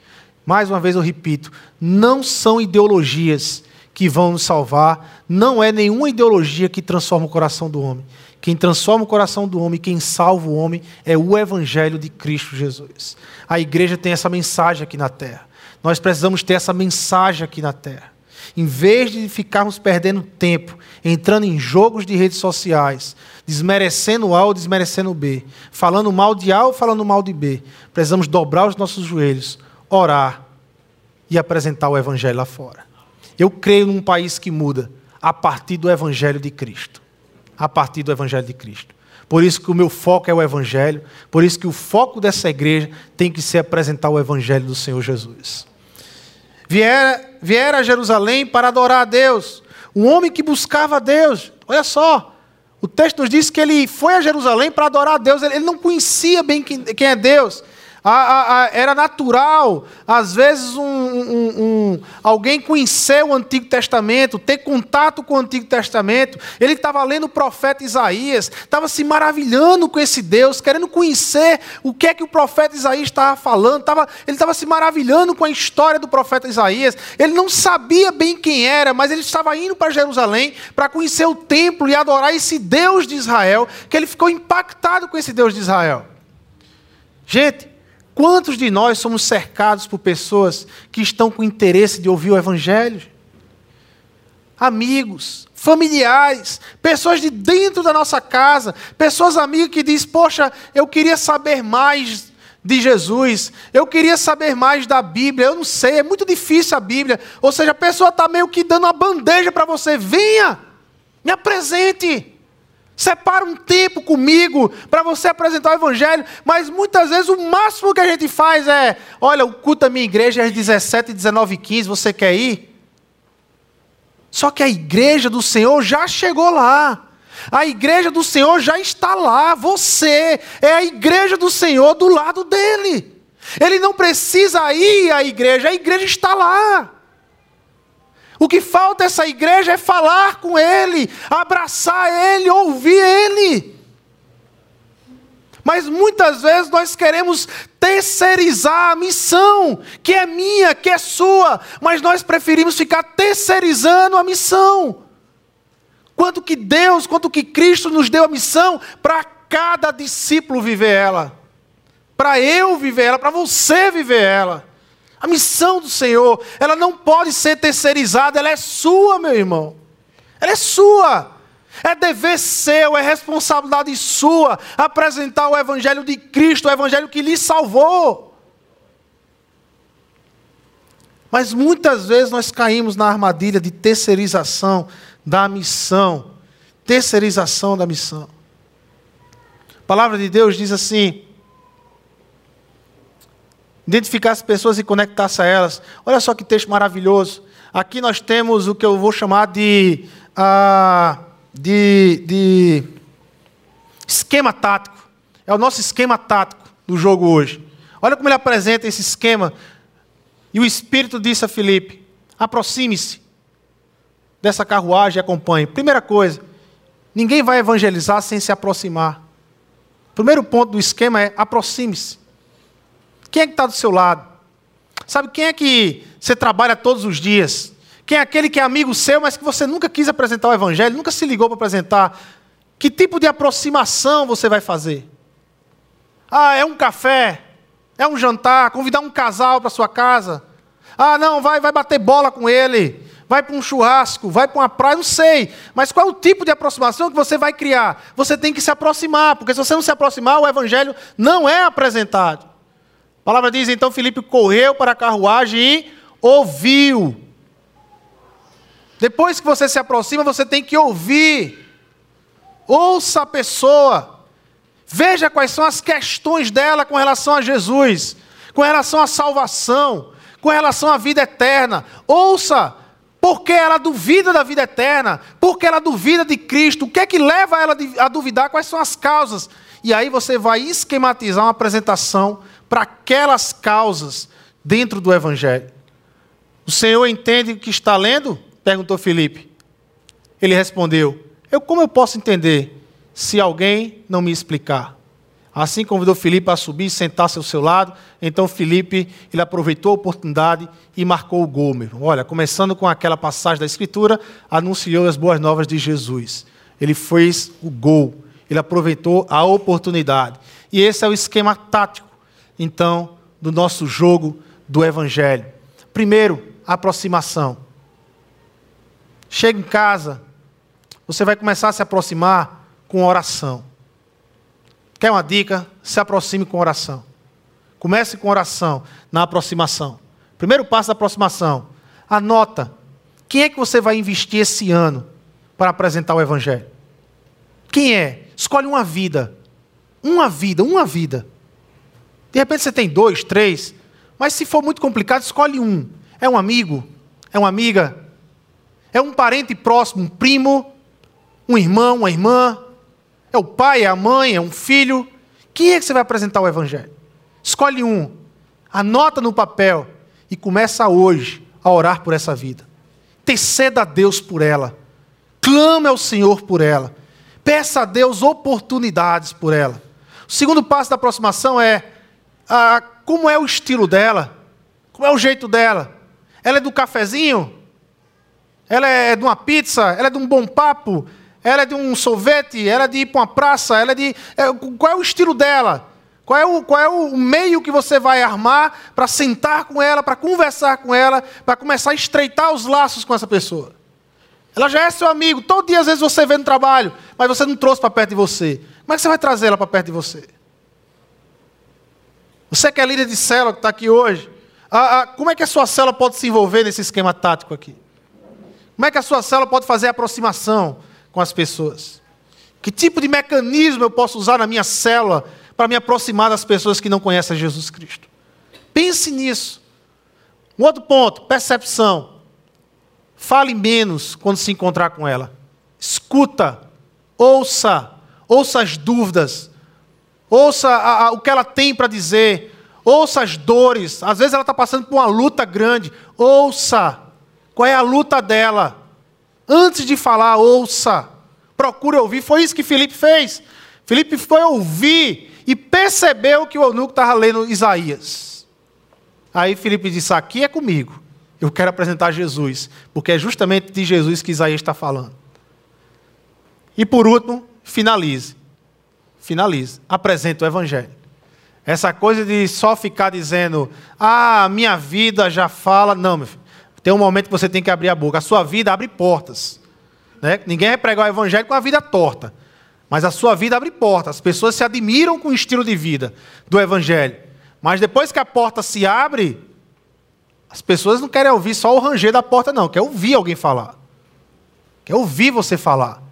Mais uma vez eu repito: não são ideologias que vão nos salvar, não é nenhuma ideologia que transforma o coração do homem. Quem transforma o coração do homem, quem salva o homem, é o Evangelho de Cristo Jesus. A igreja tem essa mensagem aqui na terra. Nós precisamos ter essa mensagem aqui na terra. Em vez de ficarmos perdendo tempo, entrando em jogos de redes sociais, desmerecendo A ou desmerecendo B, falando mal de A ou falando mal de B, precisamos dobrar os nossos joelhos, orar e apresentar o Evangelho lá fora. Eu creio num país que muda a partir do Evangelho de Cristo. A partir do Evangelho de Cristo. Por isso que o meu foco é o Evangelho, por isso que o foco dessa igreja tem que ser apresentar o Evangelho do Senhor Jesus. Viera, viera a Jerusalém para adorar a Deus. Um homem que buscava a Deus. Olha só, o texto nos diz que ele foi a Jerusalém para adorar a Deus. Ele não conhecia bem quem, quem é Deus. A, a, a, era natural, às vezes, um, um, um, alguém conhecer o Antigo Testamento, ter contato com o Antigo Testamento. Ele estava lendo o profeta Isaías, estava se maravilhando com esse Deus, querendo conhecer o que é que o profeta Isaías estava falando. Tava, ele estava se maravilhando com a história do profeta Isaías. Ele não sabia bem quem era, mas ele estava indo para Jerusalém para conhecer o templo e adorar esse Deus de Israel, que ele ficou impactado com esse Deus de Israel. Gente, Quantos de nós somos cercados por pessoas que estão com interesse de ouvir o Evangelho? Amigos, familiares, pessoas de dentro da nossa casa, pessoas amigas que dizem: Poxa, eu queria saber mais de Jesus, eu queria saber mais da Bíblia, eu não sei, é muito difícil a Bíblia. Ou seja, a pessoa está meio que dando uma bandeja para você: venha, me apresente. Separa um tempo comigo para você apresentar o Evangelho, mas muitas vezes o máximo que a gente faz é: olha, o culto da minha igreja é às 17, 19 e 15, você quer ir? Só que a igreja do Senhor já chegou lá. A igreja do Senhor já está lá. Você é a igreja do Senhor do lado dele. Ele não precisa ir à igreja, a igreja está lá. O que falta essa igreja é falar com Ele, abraçar Ele, ouvir Ele. Mas muitas vezes nós queremos terceirizar a missão, que é minha, que é sua, mas nós preferimos ficar terceirizando a missão. Quanto que Deus, quanto que Cristo nos deu a missão para cada discípulo viver ela, para eu viver ela, para você viver ela. A missão do Senhor, ela não pode ser terceirizada, ela é sua, meu irmão. Ela é sua. É dever seu, é responsabilidade sua apresentar o Evangelho de Cristo, o Evangelho que lhe salvou. Mas muitas vezes nós caímos na armadilha de terceirização da missão. Terceirização da missão. A palavra de Deus diz assim: identificar as pessoas e conectar-se a elas. Olha só que texto maravilhoso. Aqui nós temos o que eu vou chamar de ah, de, de esquema tático. É o nosso esquema tático do jogo hoje. Olha como ele apresenta esse esquema. E o Espírito disse a Filipe: aproxime-se dessa carruagem e acompanhe. Primeira coisa, ninguém vai evangelizar sem se aproximar. Primeiro ponto do esquema é aproxime-se. Quem é que está do seu lado? Sabe quem é que você trabalha todos os dias? Quem é aquele que é amigo seu, mas que você nunca quis apresentar o Evangelho, nunca se ligou para apresentar? Que tipo de aproximação você vai fazer? Ah, é um café, é um jantar, convidar um casal para sua casa. Ah, não, vai, vai bater bola com ele, vai para um churrasco, vai para uma praia, não sei. Mas qual é o tipo de aproximação que você vai criar? Você tem que se aproximar, porque se você não se aproximar, o evangelho não é apresentado. A palavra diz: então Filipe correu para a carruagem e ouviu. Depois que você se aproxima, você tem que ouvir. Ouça a pessoa. Veja quais são as questões dela com relação a Jesus, com relação à salvação, com relação à vida eterna. Ouça, porque ela duvida da vida eterna, porque ela duvida de Cristo. O que é que leva ela a duvidar? Quais são as causas? E aí você vai esquematizar uma apresentação para aquelas causas dentro do Evangelho. O Senhor entende o que está lendo? Perguntou Felipe. Ele respondeu: Eu como eu posso entender se alguém não me explicar? Assim convidou Felipe a subir e sentar-se ao seu lado. Então Felipe ele aproveitou a oportunidade e marcou o gol. Meu. Olha, começando com aquela passagem da Escritura, anunciou as boas novas de Jesus. Ele fez o gol. Ele aproveitou a oportunidade. E esse é o esquema tático então, do nosso jogo do Evangelho. Primeiro, aproximação. Chega em casa, você vai começar a se aproximar com oração. Quer uma dica? Se aproxime com oração. Comece com oração na aproximação. Primeiro passo da aproximação. Anota. Quem é que você vai investir esse ano para apresentar o Evangelho? Quem é? Escolhe uma vida. Uma vida, uma vida. De repente você tem dois, três, mas se for muito complicado, escolhe um. É um amigo? É uma amiga? É um parente próximo, um primo? Um irmão, uma irmã? É o pai, é a mãe, é um filho? Quem é que você vai apresentar o Evangelho? Escolhe um, anota no papel e começa hoje a orar por essa vida. Teceda a Deus por ela. Clame ao Senhor por ela. Peça a Deus oportunidades por ela. O segundo passo da aproximação é ah, como é o estilo dela, como é o jeito dela. Ela é do cafezinho? Ela é de uma pizza? Ela é de um bom papo? Ela é de um sorvete? Ela é de ir para uma praça? Ela é de. É, qual é o estilo dela? Qual é, o, qual é o meio que você vai armar para sentar com ela, para conversar com ela, para começar a estreitar os laços com essa pessoa? Ela já é seu amigo, todo dia às vezes você vê no trabalho, mas você não trouxe para perto de você. Como é que você vai trazer ela para perto de você? Você que é líder de célula, que está aqui hoje, a, a, como é que a sua célula pode se envolver nesse esquema tático aqui? Como é que a sua célula pode fazer aproximação com as pessoas? Que tipo de mecanismo eu posso usar na minha célula para me aproximar das pessoas que não conhecem Jesus Cristo? Pense nisso. Um outro ponto, percepção. Fale menos quando se encontrar com ela. Escuta, ouça, ouça as dúvidas, ouça a, a, o que ela tem para dizer, ouça as dores. Às vezes ela está passando por uma luta grande. Ouça qual é a luta dela. Antes de falar, ouça. Procure ouvir. Foi isso que Felipe fez. Felipe foi ouvir e percebeu que o eunuco estava lendo Isaías. Aí Felipe disse: Aqui é comigo. Eu quero apresentar Jesus, porque é justamente de Jesus que Isaías está falando. E por último, finalize finalize. Apresenta o Evangelho. Essa coisa de só ficar dizendo, ah, minha vida já fala. Não, meu filho. Tem um momento que você tem que abrir a boca. A sua vida abre portas. Né? Ninguém vai pregar o Evangelho com a vida torta. Mas a sua vida abre portas. As pessoas se admiram com o estilo de vida do Evangelho. Mas depois que a porta se abre, as pessoas não querem ouvir só o ranger da porta, não. Quer ouvir alguém falar. Quer ouvir você falar.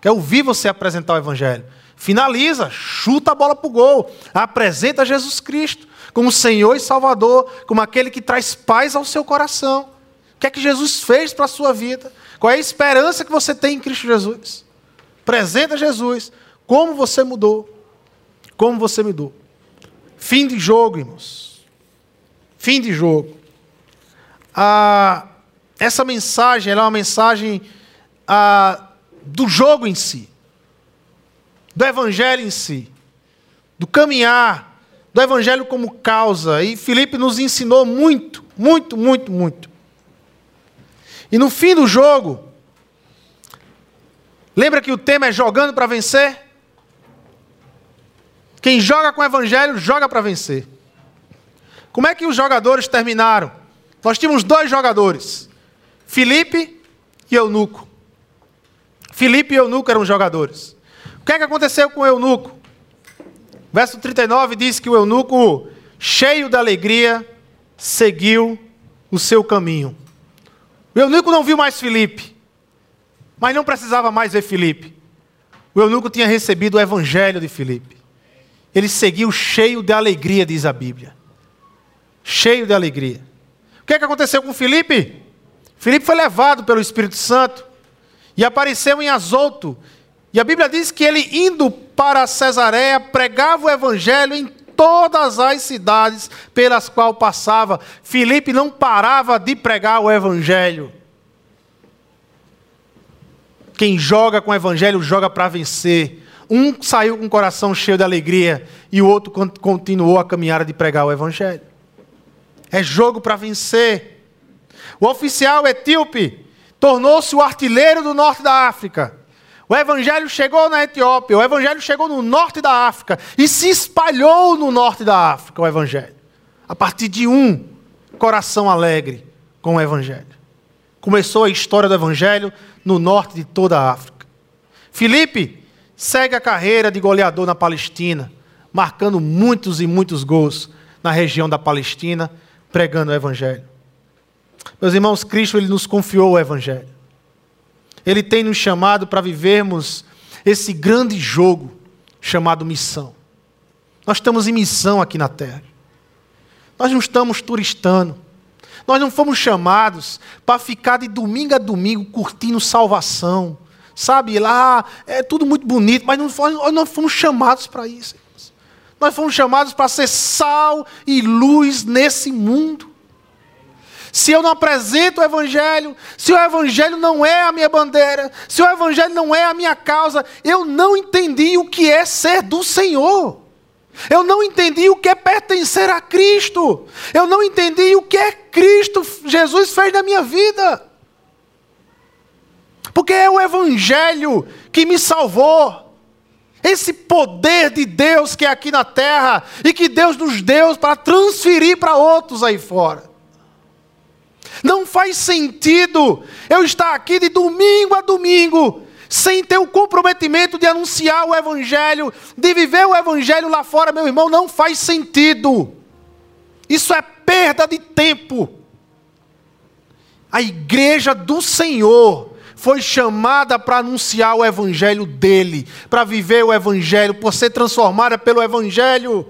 Quer ouvir você apresentar o Evangelho finaliza, chuta a bola para o gol, apresenta Jesus Cristo como Senhor e Salvador, como aquele que traz paz ao seu coração. O que é que Jesus fez para a sua vida? Qual é a esperança que você tem em Cristo Jesus? Apresenta Jesus. Como você mudou. Como você mudou. Fim de jogo, irmãos. Fim de jogo. Ah, essa mensagem é uma mensagem ah, do jogo em si, do evangelho em si, do caminhar, do evangelho como causa. E Felipe nos ensinou muito, muito, muito, muito. E no fim do jogo, lembra que o tema é jogando para vencer? Quem joga com o evangelho, joga para vencer. Como é que os jogadores terminaram? Nós tínhamos dois jogadores, Felipe e Eunuco. Filipe e Eunuco eram jogadores. O que é que aconteceu com o Eunuco? Verso 39 diz que o Eunuco, cheio de alegria, seguiu o seu caminho. O Eunuco não viu mais Filipe, mas não precisava mais ver Filipe. O Eunuco tinha recebido o evangelho de Filipe. Ele seguiu cheio de alegria, diz a Bíblia. Cheio de alegria. O que é que aconteceu com Filipe? Filipe foi levado pelo Espírito Santo e apareceu em Azoto. E a Bíblia diz que ele, indo para Cesareia, pregava o evangelho em todas as cidades pelas quais passava. Filipe não parava de pregar o evangelho. Quem joga com o evangelho joga para vencer. Um saiu com o coração cheio de alegria e o outro continuou a caminhada de pregar o evangelho. É jogo para vencer. O oficial etíope tornou-se o artilheiro do norte da África. O evangelho chegou na Etiópia, o evangelho chegou no norte da África e se espalhou no norte da África o evangelho. A partir de um coração alegre com o evangelho. Começou a história do evangelho no norte de toda a África. Filipe segue a carreira de goleador na Palestina, marcando muitos e muitos gols na região da Palestina, pregando o evangelho. Meus irmãos, Cristo ele nos confiou o Evangelho. Ele tem nos chamado para vivermos esse grande jogo chamado missão. Nós estamos em missão aqui na terra. Nós não estamos turistando. Nós não fomos chamados para ficar de domingo a domingo curtindo salvação. Sabe, lá é tudo muito bonito, mas não nós não fomos chamados para isso. Nós fomos chamados para ser sal e luz nesse mundo se eu não apresento o Evangelho, se o Evangelho não é a minha bandeira, se o Evangelho não é a minha causa, eu não entendi o que é ser do Senhor. Eu não entendi o que é pertencer a Cristo. Eu não entendi o que é Cristo, Jesus fez na minha vida. Porque é o Evangelho que me salvou. Esse poder de Deus que é aqui na terra e que Deus nos deu para transferir para outros aí fora. Não faz sentido eu estar aqui de domingo a domingo, sem ter o comprometimento de anunciar o Evangelho, de viver o Evangelho lá fora, meu irmão, não faz sentido. Isso é perda de tempo. A igreja do Senhor foi chamada para anunciar o Evangelho dele, para viver o Evangelho, por ser transformada pelo Evangelho.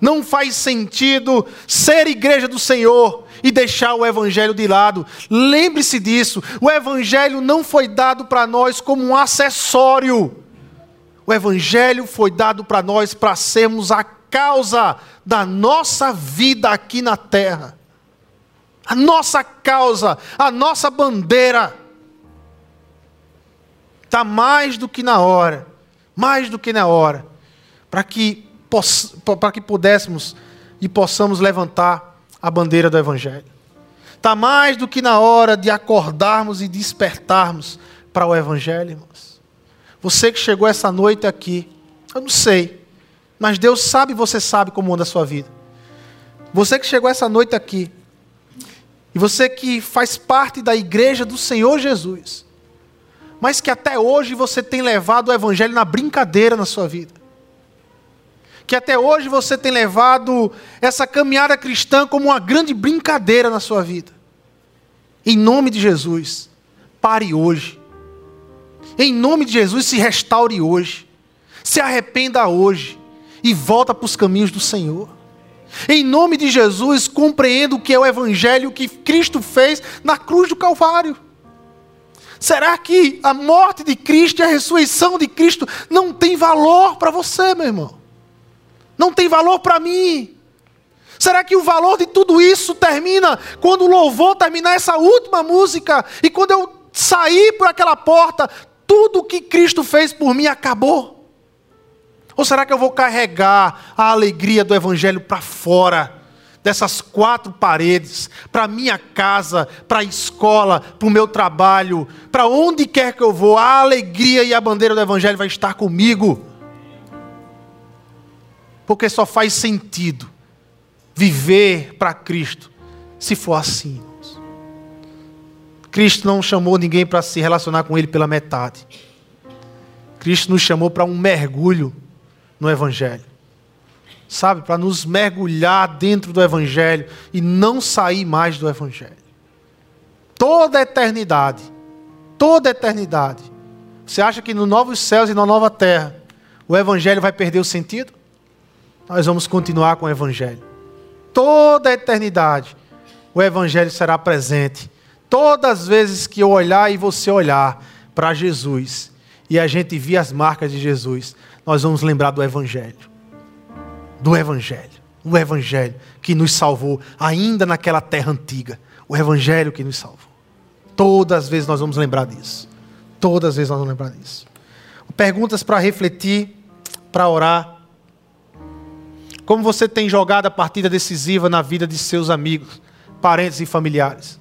Não faz sentido ser igreja do Senhor e deixar o Evangelho de lado. Lembre-se disso. O Evangelho não foi dado para nós como um acessório. O Evangelho foi dado para nós para sermos a causa da nossa vida aqui na terra. A nossa causa, a nossa bandeira. Está mais do que na hora, mais do que na hora, para que para que pudéssemos e possamos levantar a bandeira do Evangelho. Está mais do que na hora de acordarmos e despertarmos para o Evangelho, irmãos. Você que chegou essa noite aqui, eu não sei, mas Deus sabe e você sabe como anda a sua vida. Você que chegou essa noite aqui, e você que faz parte da igreja do Senhor Jesus, mas que até hoje você tem levado o Evangelho na brincadeira na sua vida que até hoje você tem levado essa caminhada cristã como uma grande brincadeira na sua vida. Em nome de Jesus, pare hoje. Em nome de Jesus, se restaure hoje. Se arrependa hoje e volta para os caminhos do Senhor. Em nome de Jesus, compreenda o que é o evangelho que Cristo fez na cruz do Calvário. Será que a morte de Cristo e a ressurreição de Cristo não tem valor para você, meu irmão? Não tem valor para mim? Será que o valor de tudo isso termina quando o louvor terminar essa última música e quando eu sair por aquela porta, tudo que Cristo fez por mim acabou? Ou será que eu vou carregar a alegria do Evangelho para fora dessas quatro paredes, para minha casa, para a escola, para o meu trabalho, para onde quer que eu vou, a alegria e a bandeira do Evangelho vai estar comigo? Porque só faz sentido viver para Cristo se for assim. Cristo não chamou ninguém para se relacionar com Ele pela metade. Cristo nos chamou para um mergulho no Evangelho. Sabe, para nos mergulhar dentro do Evangelho e não sair mais do Evangelho. Toda a eternidade, toda a eternidade. Você acha que nos novos céus e na nova terra o Evangelho vai perder o sentido? Nós vamos continuar com o Evangelho. Toda a eternidade o Evangelho será presente. Todas as vezes que eu olhar e você olhar para Jesus e a gente vir as marcas de Jesus, nós vamos lembrar do Evangelho. Do Evangelho. O Evangelho que nos salvou ainda naquela terra antiga. O Evangelho que nos salvou. Todas as vezes nós vamos lembrar disso. Todas as vezes nós vamos lembrar disso. Perguntas para refletir, para orar. Como você tem jogado a partida decisiva na vida de seus amigos, parentes e familiares?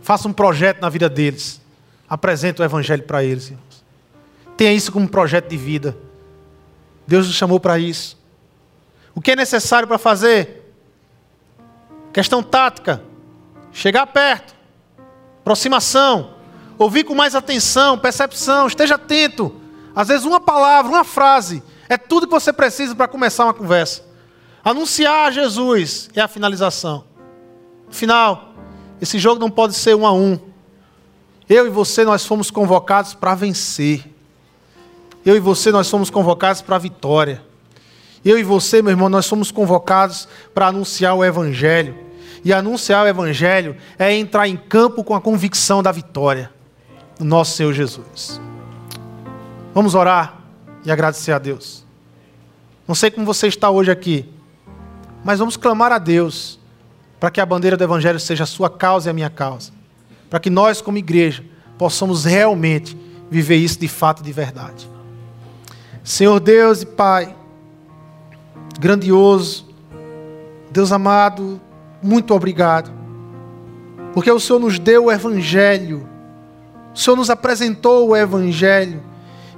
Faça um projeto na vida deles. Apresente o Evangelho para eles. Tenha isso como projeto de vida. Deus nos chamou para isso. O que é necessário para fazer? Questão tática. Chegar perto. Aproximação. Ouvir com mais atenção, percepção. Esteja atento. Às vezes, uma palavra, uma frase. É tudo que você precisa para começar uma conversa. Anunciar a Jesus é a finalização. Final, esse jogo não pode ser um a um. Eu e você, nós fomos convocados para vencer. Eu e você, nós somos convocados para a vitória. Eu e você, meu irmão, nós somos convocados para anunciar o Evangelho. E anunciar o Evangelho é entrar em campo com a convicção da vitória do nosso Senhor Jesus. Vamos orar e agradecer a Deus. Não sei como você está hoje aqui, mas vamos clamar a Deus para que a bandeira do Evangelho seja a sua causa e a minha causa. Para que nós, como igreja, possamos realmente viver isso de fato e de verdade. Senhor Deus e Pai, grandioso, Deus amado, muito obrigado, porque o Senhor nos deu o Evangelho, o Senhor nos apresentou o Evangelho,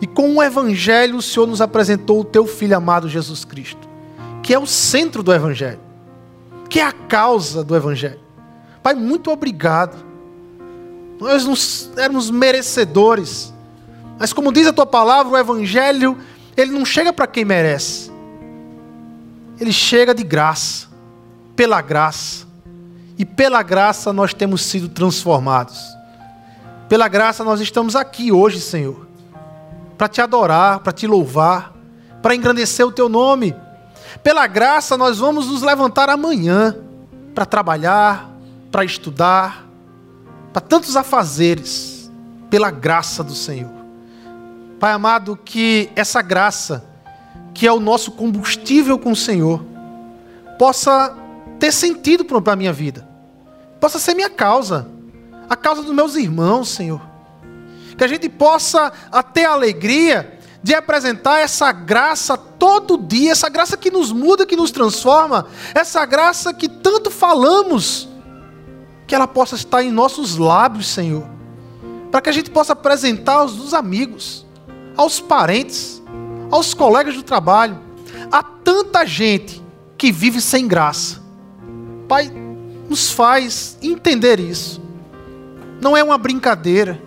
e com o Evangelho o Senhor nos apresentou o Teu Filho amado Jesus Cristo, que é o centro do Evangelho, que é a causa do Evangelho. Pai, muito obrigado. Nós não éramos merecedores, mas como diz a Tua palavra, o Evangelho ele não chega para quem merece. Ele chega de graça, pela graça. E pela graça nós temos sido transformados. Pela graça nós estamos aqui hoje, Senhor, para te adorar, para te louvar, para engrandecer o teu nome. Pela graça nós vamos nos levantar amanhã para trabalhar, para estudar, para tantos afazeres, pela graça do Senhor. Pai amado, que essa graça, que é o nosso combustível com o Senhor, possa ter sentido para a minha vida, possa ser minha causa, a causa dos meus irmãos, Senhor. Que a gente possa ter a alegria de apresentar essa graça todo dia, essa graça que nos muda, que nos transforma, essa graça que tanto falamos, que ela possa estar em nossos lábios, Senhor, para que a gente possa apresentar aos amigos aos parentes, aos colegas do trabalho, a tanta gente que vive sem graça. Pai, nos faz entender isso. Não é uma brincadeira,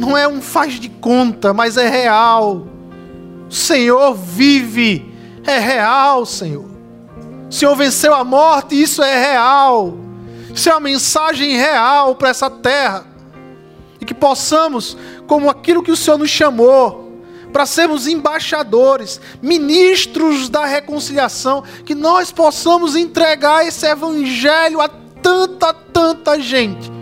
não é um faz de conta, mas é real. O Senhor vive, é real, Senhor. O Senhor venceu a morte, isso é real. Isso é uma mensagem real para essa terra. E que possamos como aquilo que o Senhor nos chamou, para sermos embaixadores, ministros da reconciliação, que nós possamos entregar esse evangelho a tanta, tanta gente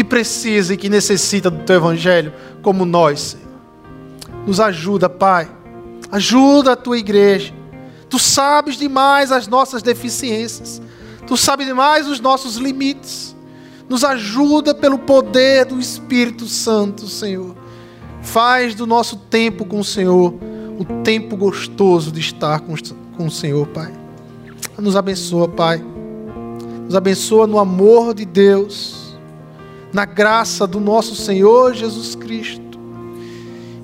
que precisa e que necessita do teu evangelho, como nós, Senhor. Nos ajuda, Pai. Ajuda a tua igreja. Tu sabes demais as nossas deficiências. Tu sabes demais os nossos limites. Nos ajuda pelo poder do Espírito Santo, Senhor. Faz do nosso tempo com o Senhor o tempo gostoso de estar com, com o Senhor, Pai. Nos abençoa, Pai. Nos abençoa no amor de Deus, na graça do nosso Senhor Jesus Cristo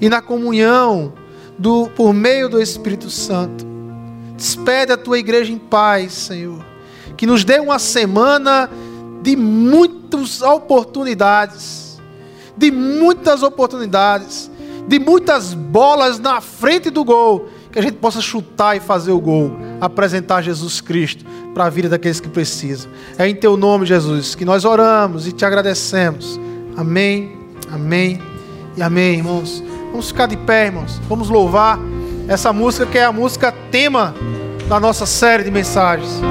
e na comunhão do, por meio do Espírito Santo. Despede a tua igreja em paz, Senhor. Que nos dê uma semana de muitas oportunidades, de muitas oportunidades, de muitas bolas na frente do gol, que a gente possa chutar e fazer o gol, apresentar Jesus Cristo para a vida daqueles que precisam. É em teu nome, Jesus, que nós oramos e te agradecemos. Amém, amém e amém, irmãos. Vamos ficar de pé, irmãos. Vamos louvar essa música que é a música tema da nossa série de mensagens.